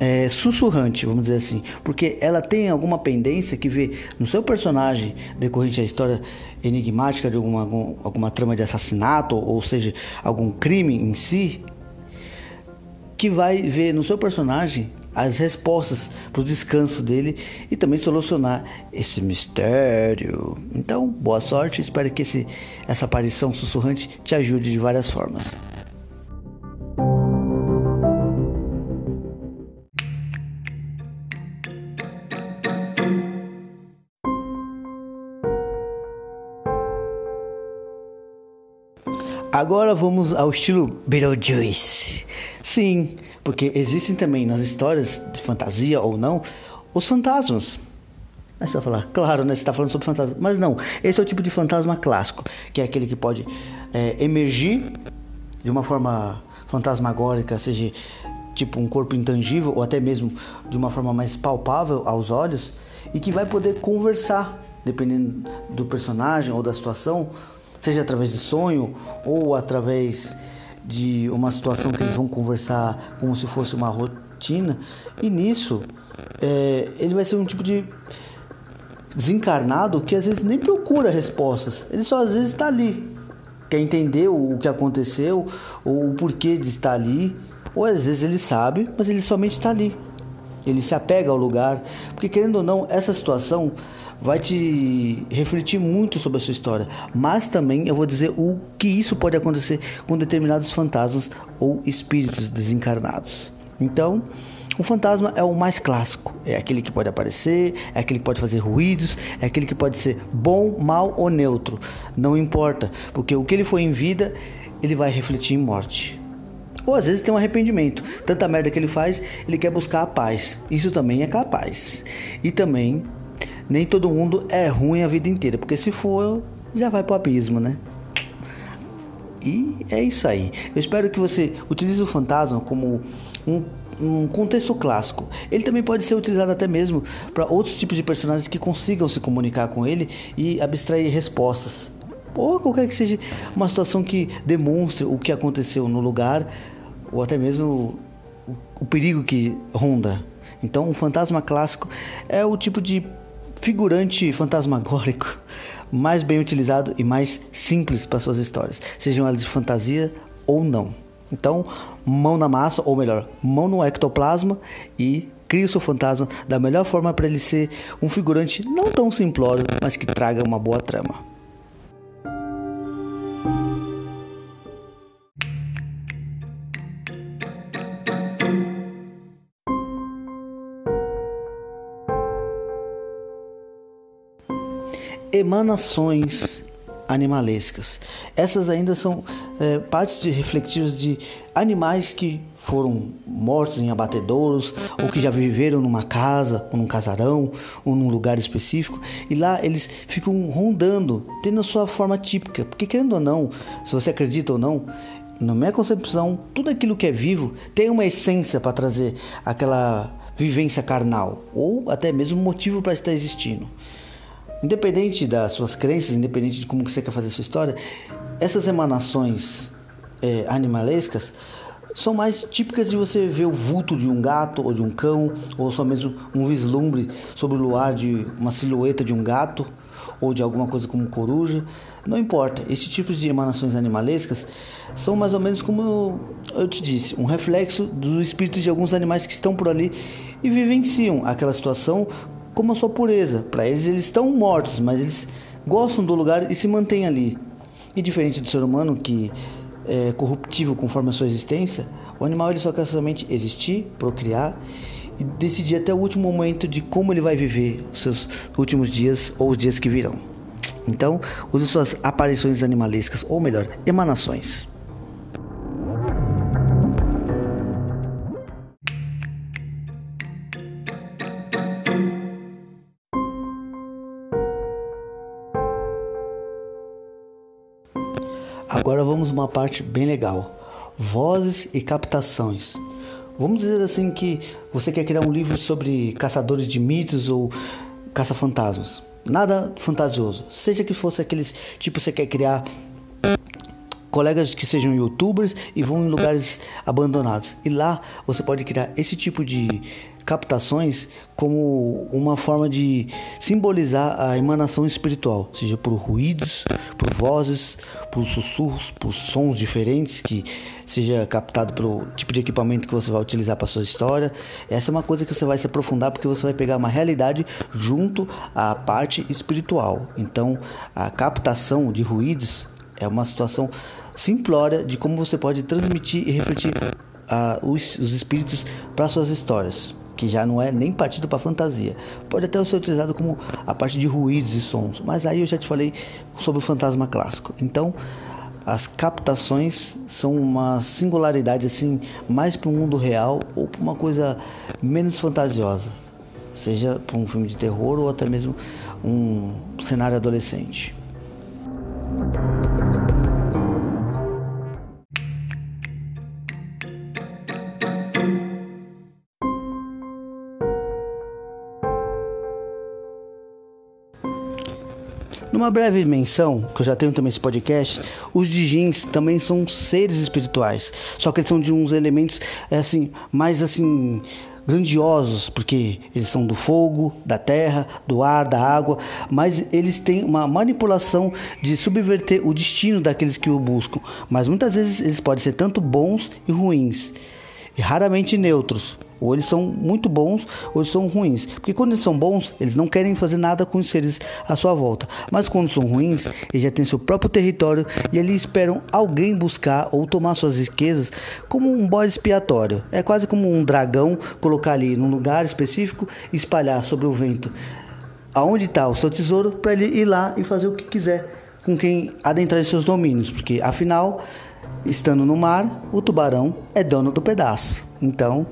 Speaker 1: é, sussurrante, vamos dizer assim, porque ela tem alguma pendência que vê no seu personagem decorrente à história enigmática de alguma, algum, alguma trama de assassinato, ou seja, algum crime em si, que vai ver no seu personagem as respostas para o descanso dele e também solucionar esse mistério. Então, boa sorte, espero que esse, essa aparição sussurrante te ajude de várias formas. Agora vamos ao estilo Beetlejuice. Sim, porque existem também nas histórias de fantasia ou não os fantasmas. Aí você vai falar, claro, né? Você está falando sobre fantasma. Mas não, esse é o tipo de fantasma clássico, que é aquele que pode é, emergir de uma forma fantasmagórica, seja tipo um corpo intangível ou até mesmo de uma forma mais palpável aos olhos e que vai poder conversar, dependendo do personagem ou da situação, seja através de sonho ou através de uma situação que eles vão conversar como se fosse uma rotina, e nisso é, ele vai ser um tipo de desencarnado que às vezes nem procura respostas, ele só às vezes está ali, quer entender o, o que aconteceu ou o porquê de estar ali, ou às vezes ele sabe, mas ele somente está ali. Ele se apega ao lugar, porque querendo ou não, essa situação vai te refletir muito sobre a sua história, mas também eu vou dizer o que isso pode acontecer com determinados fantasmas ou espíritos desencarnados. Então, o fantasma é o mais clássico, é aquele que pode aparecer, é aquele que pode fazer ruídos, é aquele que pode ser bom, mal ou neutro, não importa, porque o que ele foi em vida, ele vai refletir em morte. Ou às vezes tem um arrependimento. Tanta merda que ele faz, ele quer buscar a paz. Isso também é capaz. E também nem todo mundo é ruim a vida inteira, porque se for, já vai pro abismo, né? E é isso aí. Eu espero que você utilize o fantasma como um, um contexto clássico. Ele também pode ser utilizado até mesmo para outros tipos de personagens que consigam se comunicar com ele e abstrair respostas. Ou qualquer que seja uma situação que demonstre o que aconteceu no lugar, ou até mesmo o, o perigo que ronda. Então, um fantasma clássico é o tipo de figurante fantasmagórico mais bem utilizado e mais simples para suas histórias, sejam elas de fantasia ou não. Então, mão na massa, ou melhor, mão no ectoplasma e crie o seu fantasma da melhor forma para ele ser um figurante não tão simplório, mas que traga uma boa trama. Emanações animalescas. Essas ainda são é, partes de reflexivas de animais que foram mortos em abatedouros ou que já viveram numa casa, ou num casarão, ou num lugar específico, e lá eles ficam rondando, tendo a sua forma típica. Porque querendo ou não, se você acredita ou não, na minha concepção, tudo aquilo que é vivo tem uma essência para trazer aquela vivência carnal ou até mesmo motivo para estar existindo. Independente das suas crenças, independente de como você quer fazer a sua história, essas emanações é, animalescas são mais típicas de você ver o vulto de um gato ou de um cão, ou só mesmo um vislumbre sobre o luar de uma silhueta de um gato ou de alguma coisa como coruja. Não importa, esse tipo de emanações animalescas são mais ou menos como eu te disse, um reflexo dos espíritos de alguns animais que estão por ali e vivenciam aquela situação como a sua pureza. Para eles, eles estão mortos, mas eles gostam do lugar e se mantêm ali. E diferente do ser humano, que é corruptível conforme a sua existência, o animal ele só quer somente existir, procriar e decidir até o último momento de como ele vai viver os seus últimos dias ou os dias que virão. Então, use suas aparições animalescas, ou melhor, emanações. Vamos uma parte bem legal: vozes e captações. Vamos dizer assim que você quer criar um livro sobre caçadores de mitos ou caça-fantasmas. Nada fantasioso. Seja que fosse aqueles tipo você quer criar colegas que sejam youtubers e vão em lugares abandonados. E lá você pode criar esse tipo de captações como uma forma de simbolizar a emanação espiritual, seja por ruídos, por vozes, por sussurros, por sons diferentes que seja captado pelo tipo de equipamento que você vai utilizar para sua história. Essa é uma coisa que você vai se aprofundar porque você vai pegar uma realidade junto à parte espiritual. Então, a captação de ruídos é uma situação simplória de como você pode transmitir e refletir uh, os, os espíritos para suas histórias que já não é nem partido para fantasia. Pode até ser utilizado como a parte de ruídos e sons, mas aí eu já te falei sobre o fantasma clássico. Então, as captações são uma singularidade assim, mais para o mundo real ou para uma coisa menos fantasiosa, seja para um filme de terror ou até mesmo um cenário adolescente. Numa breve menção, que eu já tenho também esse podcast, os Dijins também são seres espirituais, só que eles são de uns elementos é assim, mais assim grandiosos, porque eles são do fogo, da terra, do ar, da água, mas eles têm uma manipulação de subverter o destino daqueles que o buscam. Mas muitas vezes eles podem ser tanto bons e ruins, e raramente neutros. Ou eles são muito bons ou eles são ruins. Porque quando eles são bons, eles não querem fazer nada com os seres à sua volta. Mas quando são ruins, eles já têm seu próprio território e ali esperam alguém buscar ou tomar suas riquezas como um bode expiatório. É quase como um dragão colocar ali num lugar específico e espalhar sobre o vento aonde está o seu tesouro para ele ir lá e fazer o que quiser com quem adentrar em seus domínios. Porque afinal, estando no mar, o tubarão é dono do pedaço. Então,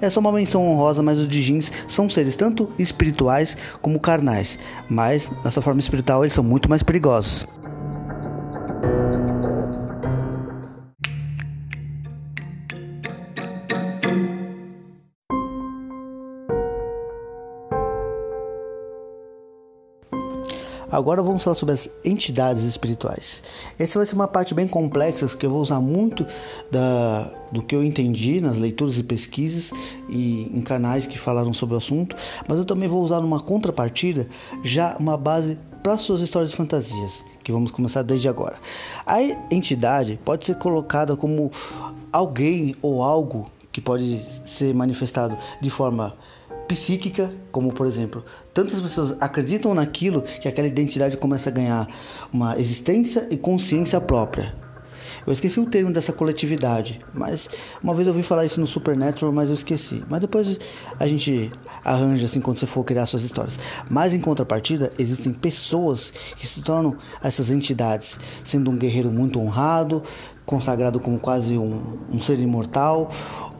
Speaker 1: é só uma menção honrosa, mas os Dijins são seres tanto espirituais como carnais, mas nessa forma espiritual eles são muito mais perigosos. Agora vamos falar sobre as entidades espirituais. Essa vai ser uma parte bem complexa que eu vou usar muito da, do que eu entendi nas leituras e pesquisas e em canais que falaram sobre o assunto, mas eu também vou usar numa contrapartida já uma base para suas histórias de fantasias, que vamos começar desde agora. A entidade pode ser colocada como alguém ou algo que pode ser manifestado de forma psíquica, como por exemplo, tantas pessoas acreditam naquilo que aquela identidade começa a ganhar uma existência e consciência própria. Eu esqueci o termo dessa coletividade, mas uma vez eu ouvi falar isso no Supernatural, mas eu esqueci. Mas depois a gente arranja assim quando você for criar suas histórias. Mas em contrapartida, existem pessoas que se tornam essas entidades, sendo um guerreiro muito honrado, consagrado como quase um, um, ser imortal,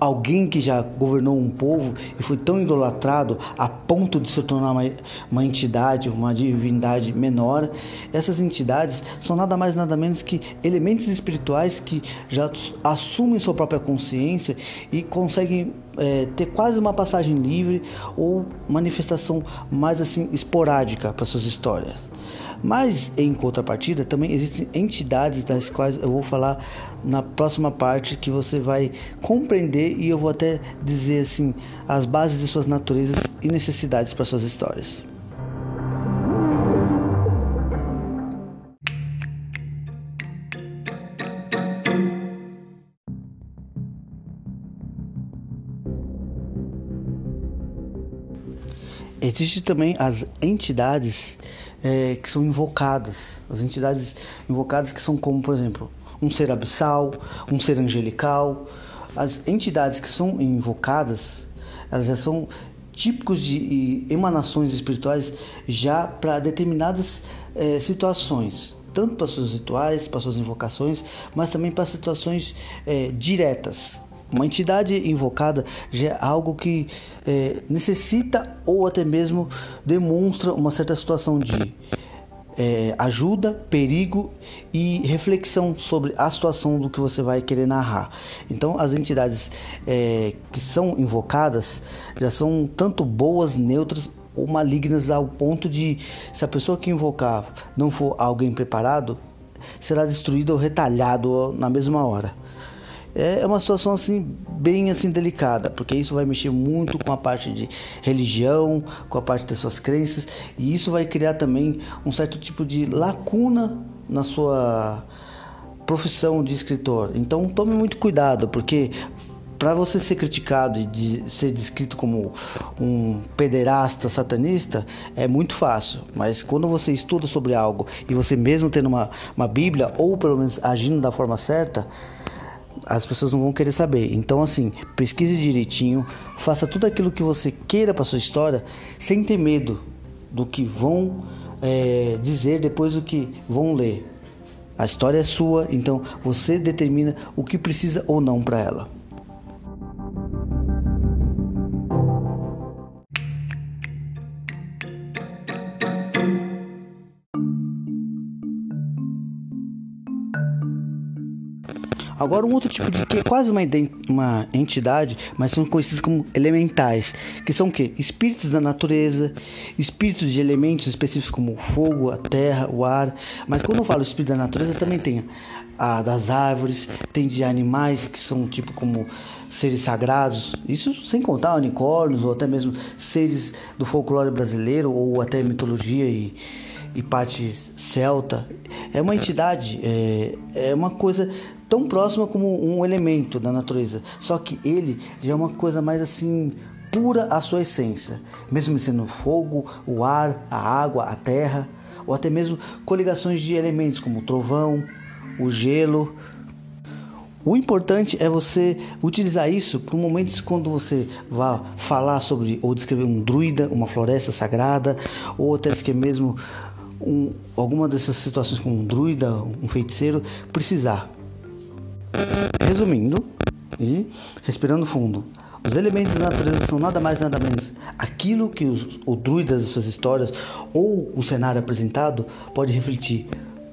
Speaker 1: alguém que já governou um povo e foi tão idolatrado a ponto de se tornar uma, uma entidade, uma divindade menor. Essas entidades são nada mais nada menos que elementos espirituais que já assumem sua própria consciência e conseguem é, ter quase uma passagem livre ou manifestação mais assim esporádica para suas histórias. Mas em contrapartida também existem entidades das quais eu vou falar na próxima parte que você vai compreender e eu vou até dizer assim as bases de suas naturezas e necessidades para suas histórias. Existem também as entidades é, que são invocadas. As entidades invocadas que são como, por exemplo, um ser abissal, um ser angelical. As entidades que são invocadas, elas já são típicos de emanações espirituais já para determinadas é, situações, tanto para suas rituais, para suas invocações, mas também para situações é, diretas. Uma entidade invocada já é algo que é, necessita ou até mesmo demonstra uma certa situação de é, ajuda, perigo e reflexão sobre a situação do que você vai querer narrar. Então, as entidades é, que são invocadas já são tanto boas, neutras ou malignas ao ponto de, se a pessoa que invocar não for alguém preparado, será destruído ou retalhado na mesma hora. É, é uma situação assim bem assim delicada, porque isso vai mexer muito com a parte de religião, com a parte das suas crenças, e isso vai criar também um certo tipo de lacuna na sua profissão de escritor. Então tome muito cuidado, porque para você ser criticado e de ser descrito como um pederasta satanista é muito fácil, mas quando você estuda sobre algo e você mesmo tendo uma, uma Bíblia ou pelo menos agindo da forma certa, as pessoas não vão querer saber. Então, assim, pesquise direitinho, faça tudo aquilo que você queira para sua história, sem ter medo do que vão é, dizer depois do que vão ler. A história é sua, então você determina o que precisa ou não para ela. Agora, um outro tipo de que é quase uma, uma entidade, mas são conhecidos como elementais, que são o quê? Espíritos da natureza, espíritos de elementos específicos como o fogo, a terra, o ar. Mas quando eu falo espírito da natureza, também tem a das árvores, tem de animais que são tipo como seres sagrados, isso sem contar unicórnios ou até mesmo seres do folclore brasileiro ou até mitologia e, e parte celta. É uma entidade, é, é uma coisa tão próxima como um elemento da natureza, só que ele já é uma coisa mais assim pura a sua essência, mesmo sendo o fogo, o ar, a água, a terra, ou até mesmo coligações de elementos como o trovão, o gelo. O importante é você utilizar isso para momentos quando você vá falar sobre ou descrever um druida, uma floresta sagrada, ou até que mesmo um, alguma dessas situações como um druida, um feiticeiro, precisar. Resumindo e respirando fundo, os elementos da natureza são nada mais nada menos aquilo que os, o druida das suas histórias ou o cenário apresentado pode refletir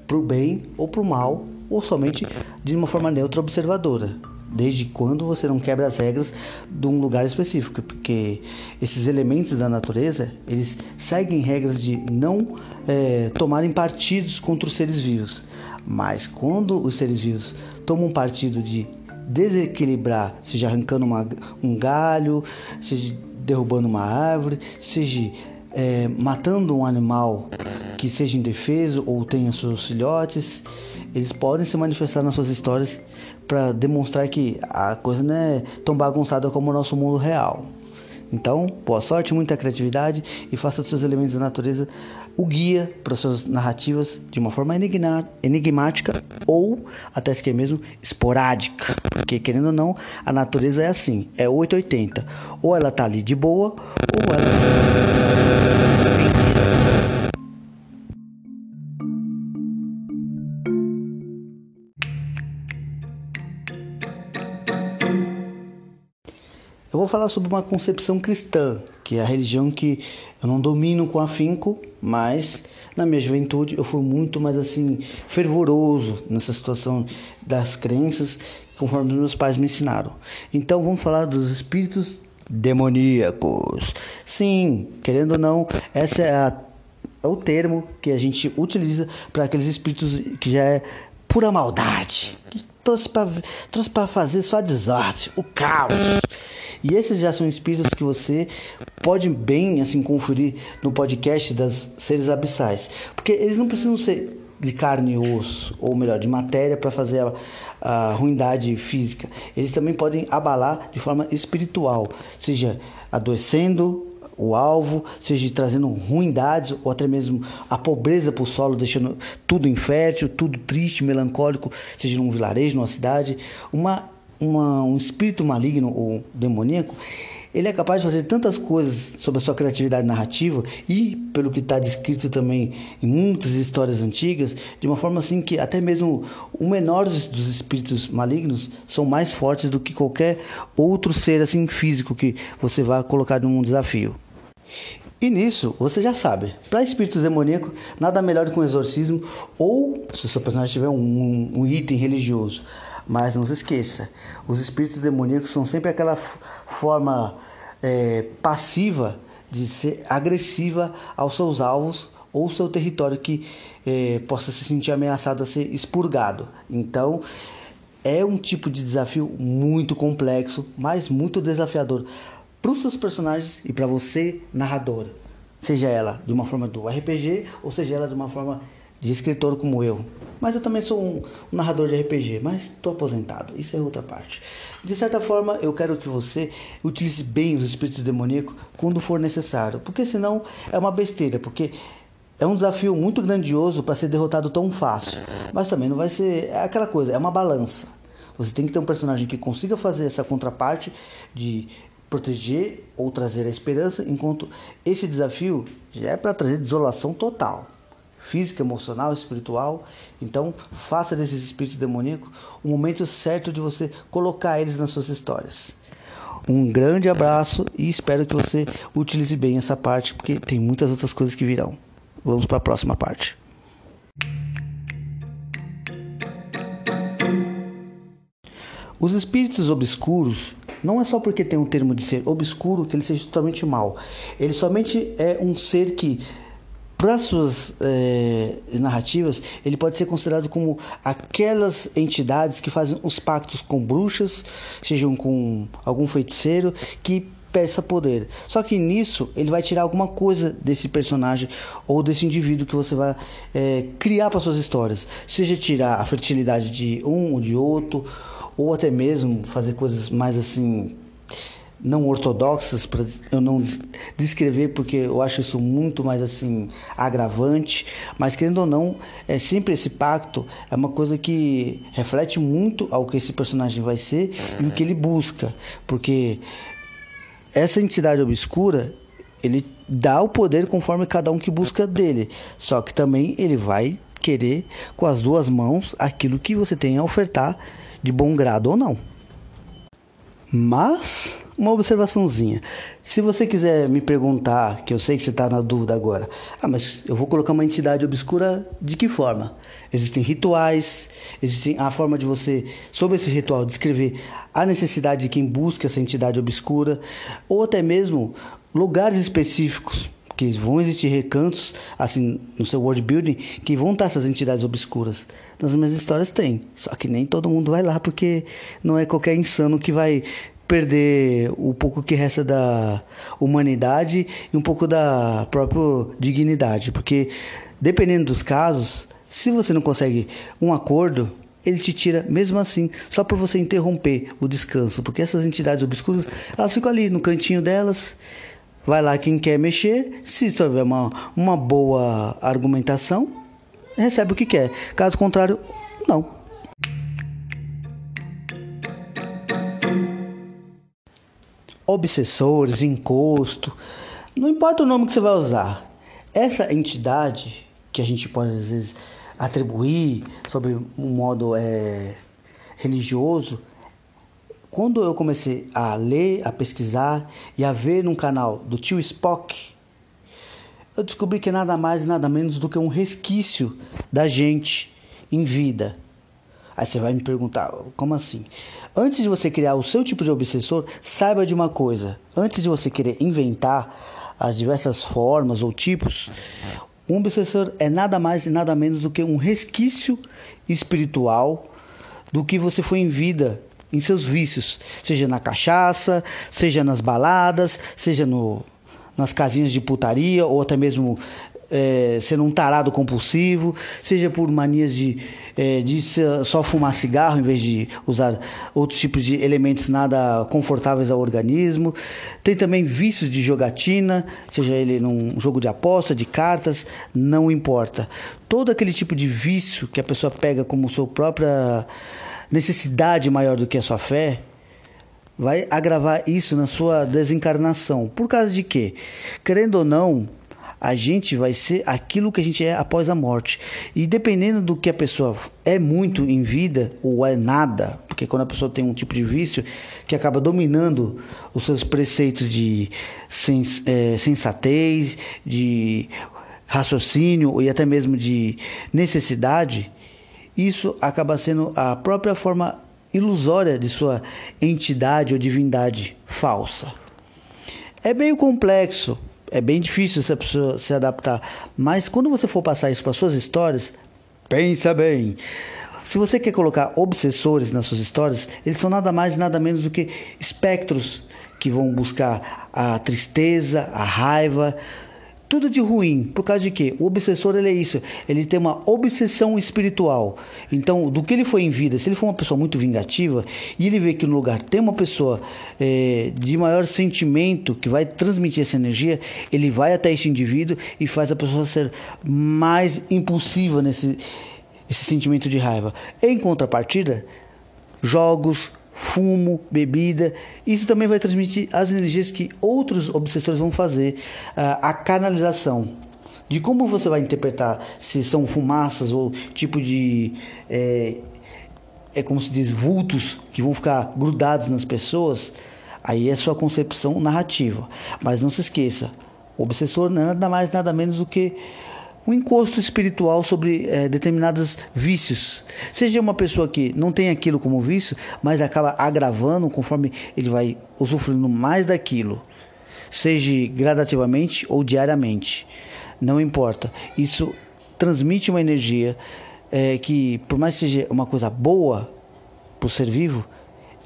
Speaker 1: para o bem ou para o mal ou somente de uma forma neutra observadora. Desde quando você não quebra as regras de um lugar específico, porque esses elementos da natureza eles seguem regras de não é, tomarem partidos contra os seres vivos. Mas quando os seres vivos tomam partido de desequilibrar, seja arrancando uma, um galho, seja derrubando uma árvore, seja é, matando um animal que seja indefeso ou tenha seus filhotes, eles podem se manifestar nas suas histórias para demonstrar que a coisa não é tão bagunçada como o nosso mundo real. Então, boa sorte, muita criatividade e faça dos seus elementos da natureza o guia para suas narrativas de uma forma enigmática ou até que mesmo esporádica. Porque, querendo ou não, a natureza é assim: é 880. Ou ela tá ali de boa, ou ela. Vou falar sobre uma concepção cristã, que é a religião que eu não domino com afinco, mas na minha juventude eu fui muito mais assim fervoroso nessa situação das crenças, conforme meus pais me ensinaram. Então vamos falar dos espíritos demoníacos. Sim, querendo ou não, essa é, a, é o termo que a gente utiliza para aqueles espíritos que já é pura maldade, que trouxe para fazer só desordem, o caos. E esses já são espíritos que você pode bem assim conferir no podcast das seres abissais, porque eles não precisam ser de carne e osso, ou melhor, de matéria para fazer a, a ruindade física. Eles também podem abalar de forma espiritual, seja adoecendo o alvo, seja trazendo ruindades ou até mesmo a pobreza para o solo, deixando tudo infértil, tudo triste, melancólico, seja num vilarejo, numa cidade. Uma uma, um espírito maligno ou demoníaco, ele é capaz de fazer tantas coisas sobre a sua criatividade narrativa e pelo que está descrito também em muitas histórias antigas, de uma forma assim que até mesmo o menor dos espíritos malignos são mais fortes do que qualquer outro ser assim físico que você vá colocar num desafio. E nisso, você já sabe, para espíritos demoníacos, nada melhor do que um exorcismo ou, se o seu personagem tiver um, um item religioso. Mas não se esqueça, os espíritos demoníacos são sempre aquela forma é, passiva de ser agressiva aos seus alvos ou seu território que é, possa se sentir ameaçado a ser expurgado. Então, é um tipo de desafio muito complexo, mas muito desafiador para os seus personagens e para você, narrador. Seja ela de uma forma do RPG ou seja ela de uma forma de escritor como eu. Mas eu também sou um, um narrador de RPG, mas estou aposentado. Isso é outra parte. De certa forma, eu quero que você utilize bem os espíritos demoníacos quando for necessário, porque senão é uma besteira, porque é um desafio muito grandioso para ser derrotado tão fácil. Mas também não vai ser é aquela coisa, é uma balança. Você tem que ter um personagem que consiga fazer essa contraparte de proteger ou trazer a esperança, enquanto esse desafio já é para trazer desolação total física, emocional, espiritual. Então, faça desses espíritos demoníacos o momento certo de você colocar eles nas suas histórias. Um grande abraço e espero que você utilize bem essa parte, porque tem muitas outras coisas que virão. Vamos para a próxima parte. Os espíritos obscuros não é só porque tem um termo de ser obscuro que ele seja totalmente mal. Ele somente é um ser que para suas é, narrativas, ele pode ser considerado como aquelas entidades que fazem os pactos com bruxas, sejam com algum feiticeiro, que peça poder. Só que nisso ele vai tirar alguma coisa desse personagem ou desse indivíduo que você vai é, criar para suas histórias. Seja tirar a fertilidade de um ou de outro, ou até mesmo fazer coisas mais assim não ortodoxas para eu não descrever porque eu acho isso muito mais assim agravante, mas querendo ou não, é sempre esse pacto é uma coisa que reflete muito ao que esse personagem vai ser e o que ele busca, porque essa entidade obscura ele dá o poder conforme cada um que busca dele, só que também ele vai querer com as duas mãos aquilo que você tem a ofertar de bom grado ou não. Mas uma observaçãozinha. Se você quiser me perguntar, que eu sei que você está na dúvida agora, ah, mas eu vou colocar uma entidade obscura de que forma? Existem rituais, existem a forma de você, sobre esse ritual, descrever a necessidade de quem busca essa entidade obscura, ou até mesmo lugares específicos que vão existir recantos assim no seu world building que vão estar essas entidades obscuras. Nas minhas histórias tem, só que nem todo mundo vai lá porque não é qualquer insano que vai perder o pouco que resta da humanidade e um pouco da própria dignidade, porque dependendo dos casos, se você não consegue um acordo, ele te tira mesmo assim, só para você interromper o descanso, porque essas entidades obscuras, elas ficam ali no cantinho delas. Vai lá quem quer mexer, se houver uma, uma boa argumentação, recebe o que quer. Caso contrário, não. obsessores, encosto, não importa o nome que você vai usar. Essa entidade que a gente pode às vezes atribuir sobre um modo é, religioso, quando eu comecei a ler, a pesquisar e a ver num canal do tio Spock, eu descobri que nada mais e nada menos do que um resquício da gente em vida. Aí você vai me perguntar, como assim? Antes de você criar o seu tipo de obsessor, saiba de uma coisa: antes de você querer inventar as diversas formas ou tipos, um obsessor é nada mais e nada menos do que um resquício espiritual do que você foi em vida, em seus vícios, seja na cachaça, seja nas baladas, seja no, nas casinhas de putaria ou até mesmo é, sendo um tarado compulsivo, seja por manias de, é, de só fumar cigarro em vez de usar outros tipos de elementos nada confortáveis ao organismo. Tem também vícios de jogatina, seja ele num jogo de aposta, de cartas, não importa. Todo aquele tipo de vício que a pessoa pega como sua própria necessidade maior do que a sua fé, vai agravar isso na sua desencarnação. Por causa de quê? Querendo ou não, a gente vai ser aquilo que a gente é após a morte. E dependendo do que a pessoa é muito em vida ou é nada, porque quando a pessoa tem um tipo de vício que acaba dominando os seus preceitos de sens é, sensatez, de raciocínio e até mesmo de necessidade, isso acaba sendo a própria forma ilusória de sua entidade ou divindade falsa. É meio complexo, é bem difícil essa pessoa se adaptar. Mas quando você for passar isso para suas histórias, pensa bem. Se você quer colocar obsessores nas suas histórias, eles são nada mais nada menos do que espectros que vão buscar a tristeza, a raiva, tudo de ruim. Por causa de quê? O obsessor ele é isso. Ele tem uma obsessão espiritual. Então, do que ele foi em vida, se ele for uma pessoa muito vingativa e ele vê que no lugar tem uma pessoa é, de maior sentimento que vai transmitir essa energia, ele vai até esse indivíduo e faz a pessoa ser mais impulsiva nesse esse sentimento de raiva. Em contrapartida, jogos, fumo, bebida. Isso também vai transmitir as energias que outros obsessores vão fazer. Uh, a canalização. De como você vai interpretar se são fumaças ou tipo de. É, é como se diz, vultos que vão ficar grudados nas pessoas. Aí é sua concepção narrativa. Mas não se esqueça: o obsessor nada mais, nada menos do que um encosto espiritual sobre é, determinados vícios. Seja uma pessoa que não tem aquilo como vício, mas acaba agravando conforme ele vai usufruindo mais daquilo, seja gradativamente ou diariamente, não importa. Isso transmite uma energia é, que, por mais que seja uma coisa boa para o ser vivo,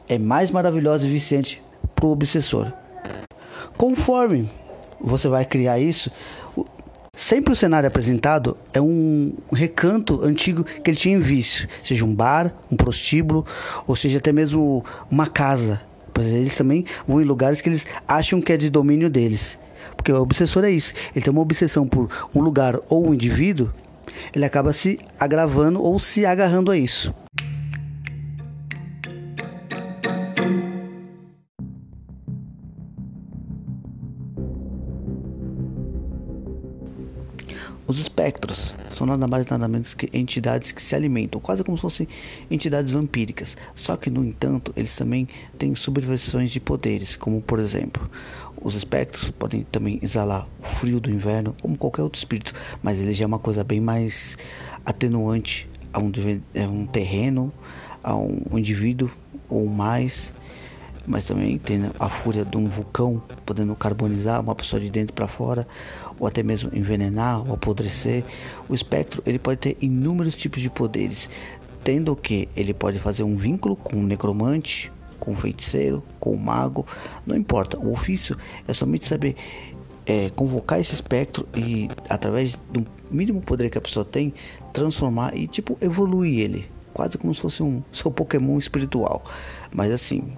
Speaker 1: é mais maravilhosa e viciante para o obsessor. Conforme você vai criar isso, Sempre o cenário apresentado é um recanto antigo que ele tinha em vício, seja um bar, um prostíbulo, ou seja até mesmo uma casa. Pois eles também vão em lugares que eles acham que é de domínio deles. Porque o obsessor é isso, ele tem uma obsessão por um lugar ou um indivíduo, ele acaba se agravando ou se agarrando a isso. Os espectros são nada mais nada menos que entidades que se alimentam, quase como se fossem entidades vampíricas. Só que, no entanto, eles também têm subversões de poderes, como por exemplo, os espectros podem também exalar o frio do inverno, como qualquer outro espírito, mas ele já é uma coisa bem mais atenuante a um, a um terreno, a um indivíduo ou mais mas também tem a fúria de um vulcão podendo carbonizar uma pessoa de dentro para fora ou até mesmo envenenar ou apodrecer. O espectro ele pode ter inúmeros tipos de poderes, tendo que ele pode fazer um vínculo com um necromante, com um feiticeiro, com um mago, não importa. O ofício é somente saber é, convocar esse espectro e através do mínimo poder que a pessoa tem, transformar e tipo evoluir ele, quase como se fosse um seu Pokémon espiritual. Mas assim,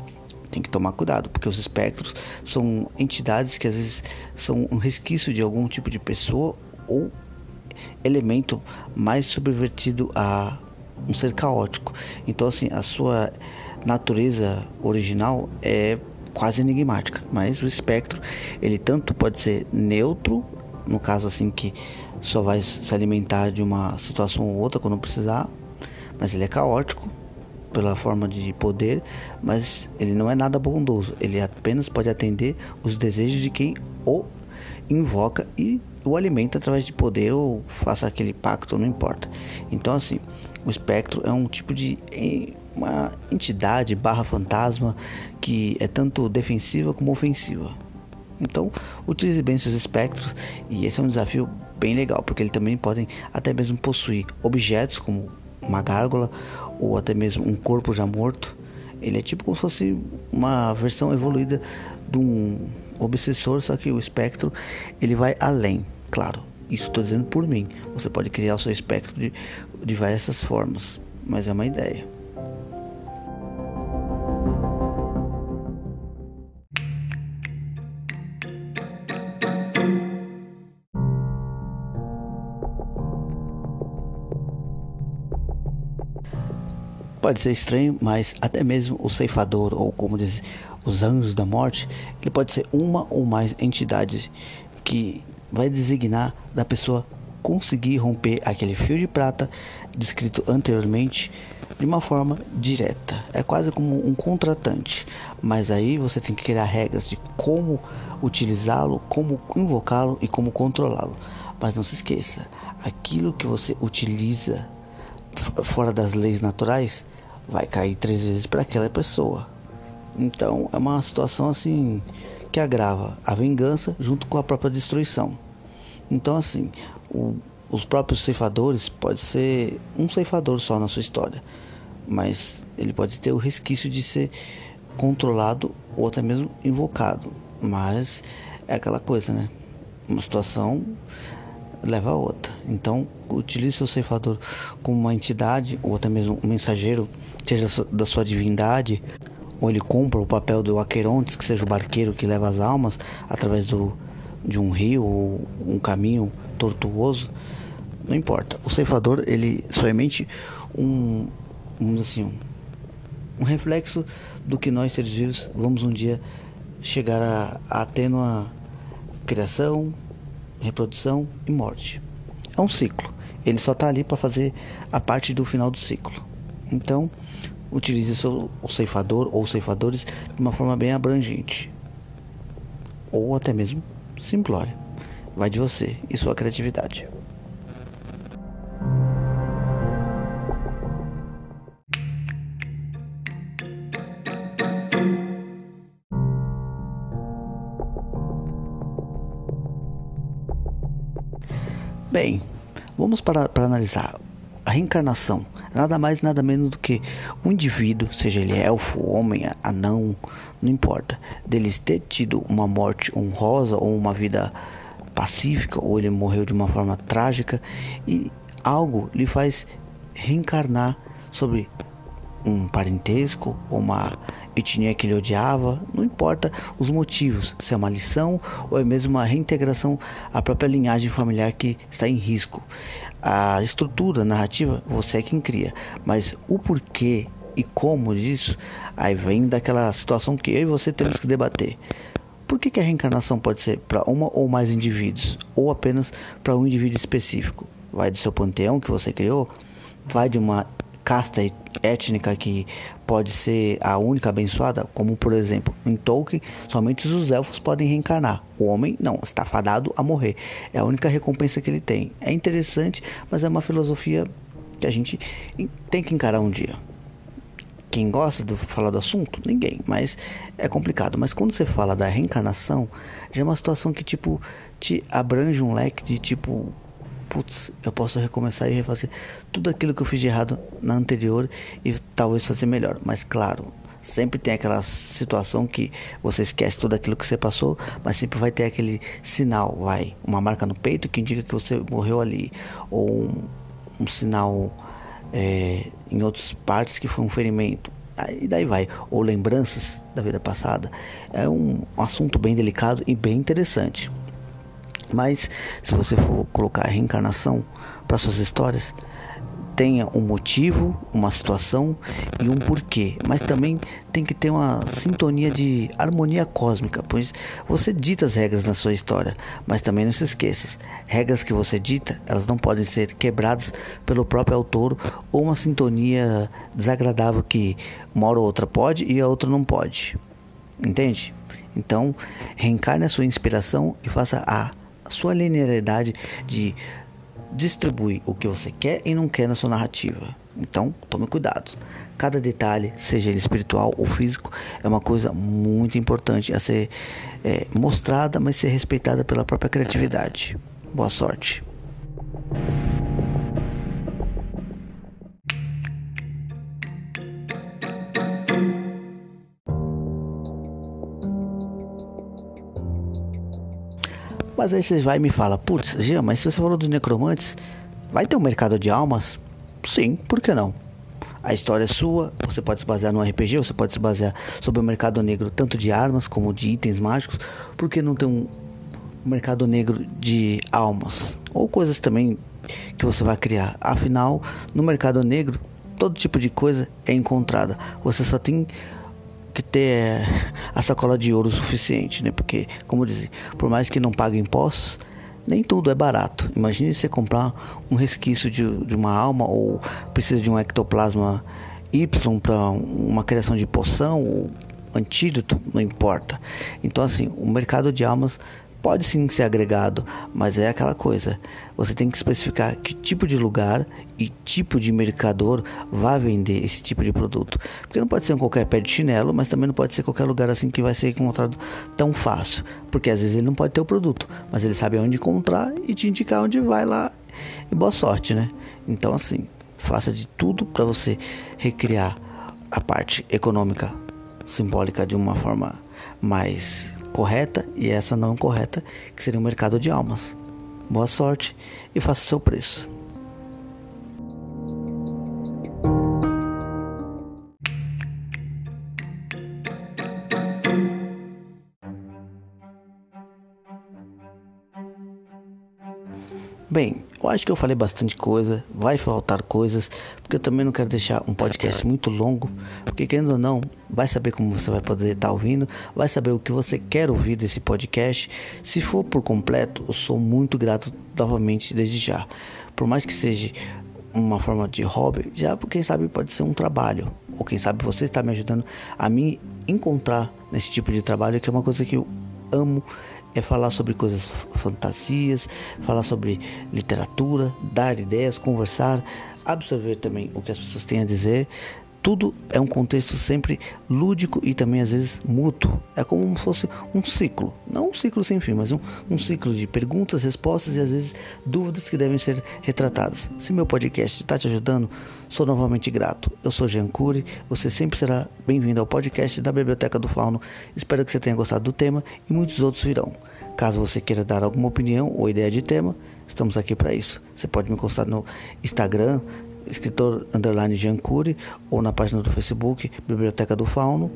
Speaker 1: tem que tomar cuidado, porque os espectros são entidades que às vezes são um resquício de algum tipo de pessoa ou elemento mais subvertido a um ser caótico. Então, assim, a sua natureza original é quase enigmática, mas o espectro ele tanto pode ser neutro, no caso assim que só vai se alimentar de uma situação ou outra quando precisar, mas ele é caótico pela forma de poder, mas ele não é nada bondoso. Ele apenas pode atender os desejos de quem o invoca e o alimenta através de poder ou faça aquele pacto, não importa. Então, assim, o espectro é um tipo de uma entidade barra fantasma que é tanto defensiva como ofensiva. Então, utilize bem seus espectros e esse é um desafio bem legal, porque eles também podem até mesmo possuir objetos como uma gárgula ou até mesmo um corpo já morto. Ele é tipo como se fosse uma versão evoluída de um obsessor, só que o espectro ele vai além, claro. Isso estou dizendo por mim. Você pode criar o seu espectro de, de diversas formas, mas é uma ideia. Pode ser estranho, mas até mesmo o ceifador, ou como diz os anjos da morte, ele pode ser uma ou mais entidades que vai designar da pessoa conseguir romper aquele fio de prata descrito anteriormente de uma forma direta. É quase como um contratante, mas aí você tem que criar regras de como utilizá-lo, como invocá-lo e como controlá-lo. Mas não se esqueça, aquilo que você utiliza fora das leis naturais vai cair três vezes para aquela pessoa. Então é uma situação assim que agrava a vingança junto com a própria destruição. Então assim, o, os próprios ceifadores pode ser um ceifador só na sua história, mas ele pode ter o resquício de ser controlado ou até mesmo invocado. Mas é aquela coisa, né? Uma situação leva a outra. Então, utilize seu ceifador como uma entidade ou até mesmo um mensageiro, seja da sua divindade, ou ele cumpra o papel do Aquerontes, que seja o barqueiro que leva as almas através do, de um rio ou um caminho tortuoso não importa. O ceifador, ele somente um, um assim, um, reflexo do que nós seres vivos vamos um dia chegar a, a ter numa criação, reprodução e morte. É um ciclo. Ele só está ali para fazer a parte do final do ciclo. Então, utilize seu, o ceifador ou ceifadores de uma forma bem abrangente. Ou até mesmo simplória. Vai de você e sua criatividade. Bem, vamos para, para analisar a reencarnação. Nada mais, nada menos do que um indivíduo, seja ele elfo, homem, anão, não importa, deles ter tido uma morte honrosa ou uma vida pacífica, ou ele morreu de uma forma trágica e algo lhe faz reencarnar sobre um parentesco ou uma etnia que ele odiava, não importa os motivos, se é uma lição ou é mesmo uma reintegração à própria linhagem familiar que está em risco. A estrutura a narrativa você é quem cria, mas o porquê e como disso, aí vem daquela situação que eu e você temos que debater. Por que, que a reencarnação pode ser para uma ou mais indivíduos, ou apenas para um indivíduo específico? Vai do seu panteão que você criou? Vai de uma casta étnica que pode ser a única abençoada, como por exemplo em Tolkien, somente os elfos podem reencarnar. O homem não, está fadado a morrer. É a única recompensa que ele tem. É interessante, mas é uma filosofia que a gente tem que encarar um dia. Quem gosta de falar do assunto? Ninguém, mas é complicado. Mas quando você fala da reencarnação, já é uma situação que tipo te abrange um leque de tipo putz, eu posso recomeçar e refazer tudo aquilo que eu fiz de errado na anterior e talvez fazer melhor. Mas claro, sempre tem aquela situação que você esquece tudo aquilo que você passou, mas sempre vai ter aquele sinal, vai, uma marca no peito que indica que você morreu ali, ou um, um sinal é, em outras partes que foi um ferimento. E daí vai, ou lembranças da vida passada. É um assunto bem delicado e bem interessante. Mas se você for colocar reencarnação para suas histórias, tenha um motivo, uma situação e um porquê, mas também tem que ter uma sintonia de harmonia cósmica, pois você dita as regras na sua história, mas também não se esqueça, regras que você dita, elas não podem ser quebradas pelo próprio autor ou uma sintonia desagradável que uma hora ou outra pode e a outra não pode. Entende? Então, reencarne a sua inspiração e faça a sua linearidade de distribuir o que você quer e não quer na sua narrativa. Então, tome cuidado. Cada detalhe, seja ele espiritual ou físico, é uma coisa muito importante a ser é, mostrada, mas ser respeitada pela própria criatividade. Boa sorte. Mas aí você vai e me fala, putz, Jean, mas se você falou dos necromantes, vai ter um mercado de almas? Sim, por que não? A história é sua, você pode se basear no RPG, você pode se basear sobre o mercado negro, tanto de armas como de itens mágicos. Por que não ter um mercado negro de almas? Ou coisas também que você vai criar. Afinal, no mercado negro, todo tipo de coisa é encontrada. Você só tem que ter a sacola de ouro suficiente, né? Porque, como dizem, por mais que não pague impostos, nem tudo é barato. Imagine você comprar um resquício de, de uma alma ou precisa de um ectoplasma Y para uma criação de poção ou antídoto, não importa. Então, assim, o mercado de almas pode sim ser agregado, mas é aquela coisa. Você tem que especificar que tipo de lugar e tipo de mercador vai vender esse tipo de produto. Porque não pode ser um qualquer pé de chinelo, mas também não pode ser qualquer lugar assim que vai ser encontrado tão fácil. Porque às vezes ele não pode ter o produto, mas ele sabe onde encontrar e te indicar onde vai lá. E boa sorte, né? Então, assim, faça de tudo para você recriar a parte econômica simbólica de uma forma mais correta e essa não correta, que seria o mercado de almas. Boa sorte e faça seu preço. Bem, eu acho que eu falei bastante coisa, vai faltar coisas, porque eu também não quero deixar um podcast muito longo, porque querendo ou não, vai saber como você vai poder estar tá ouvindo, vai saber o que você quer ouvir desse podcast. Se for por completo, eu sou muito grato novamente desde já. Por mais que seja uma forma de hobby, já quem sabe pode ser um trabalho, ou quem sabe você está me ajudando a me encontrar nesse tipo de trabalho, que é uma coisa que eu amo é falar sobre coisas fantasias, falar sobre literatura, dar ideias, conversar, absorver também o que as pessoas têm a dizer. Tudo é um contexto sempre lúdico e também às vezes mútuo. É como se fosse um ciclo, não um ciclo sem fim, mas um, um ciclo de perguntas, respostas e às vezes dúvidas que devem ser retratadas. Se meu podcast está te ajudando, sou novamente grato. Eu sou Jean Cury, você sempre será bem-vindo ao podcast da Biblioteca do Fauno. Espero que você tenha gostado do tema e muitos outros virão. Caso você queira dar alguma opinião ou ideia de tema, estamos aqui para isso. Você pode me constar no Instagram, escritor underline Giancuri, ou na página do Facebook, Biblioteca do Fauno,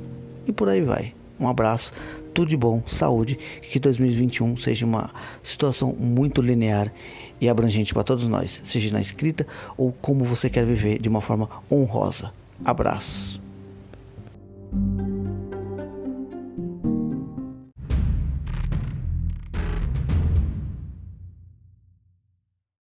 Speaker 1: e por aí vai. Um abraço, tudo de bom, saúde, que 2021 seja uma situação muito linear e abrangente para todos nós, seja na escrita ou como você quer viver de uma forma honrosa. Abraço.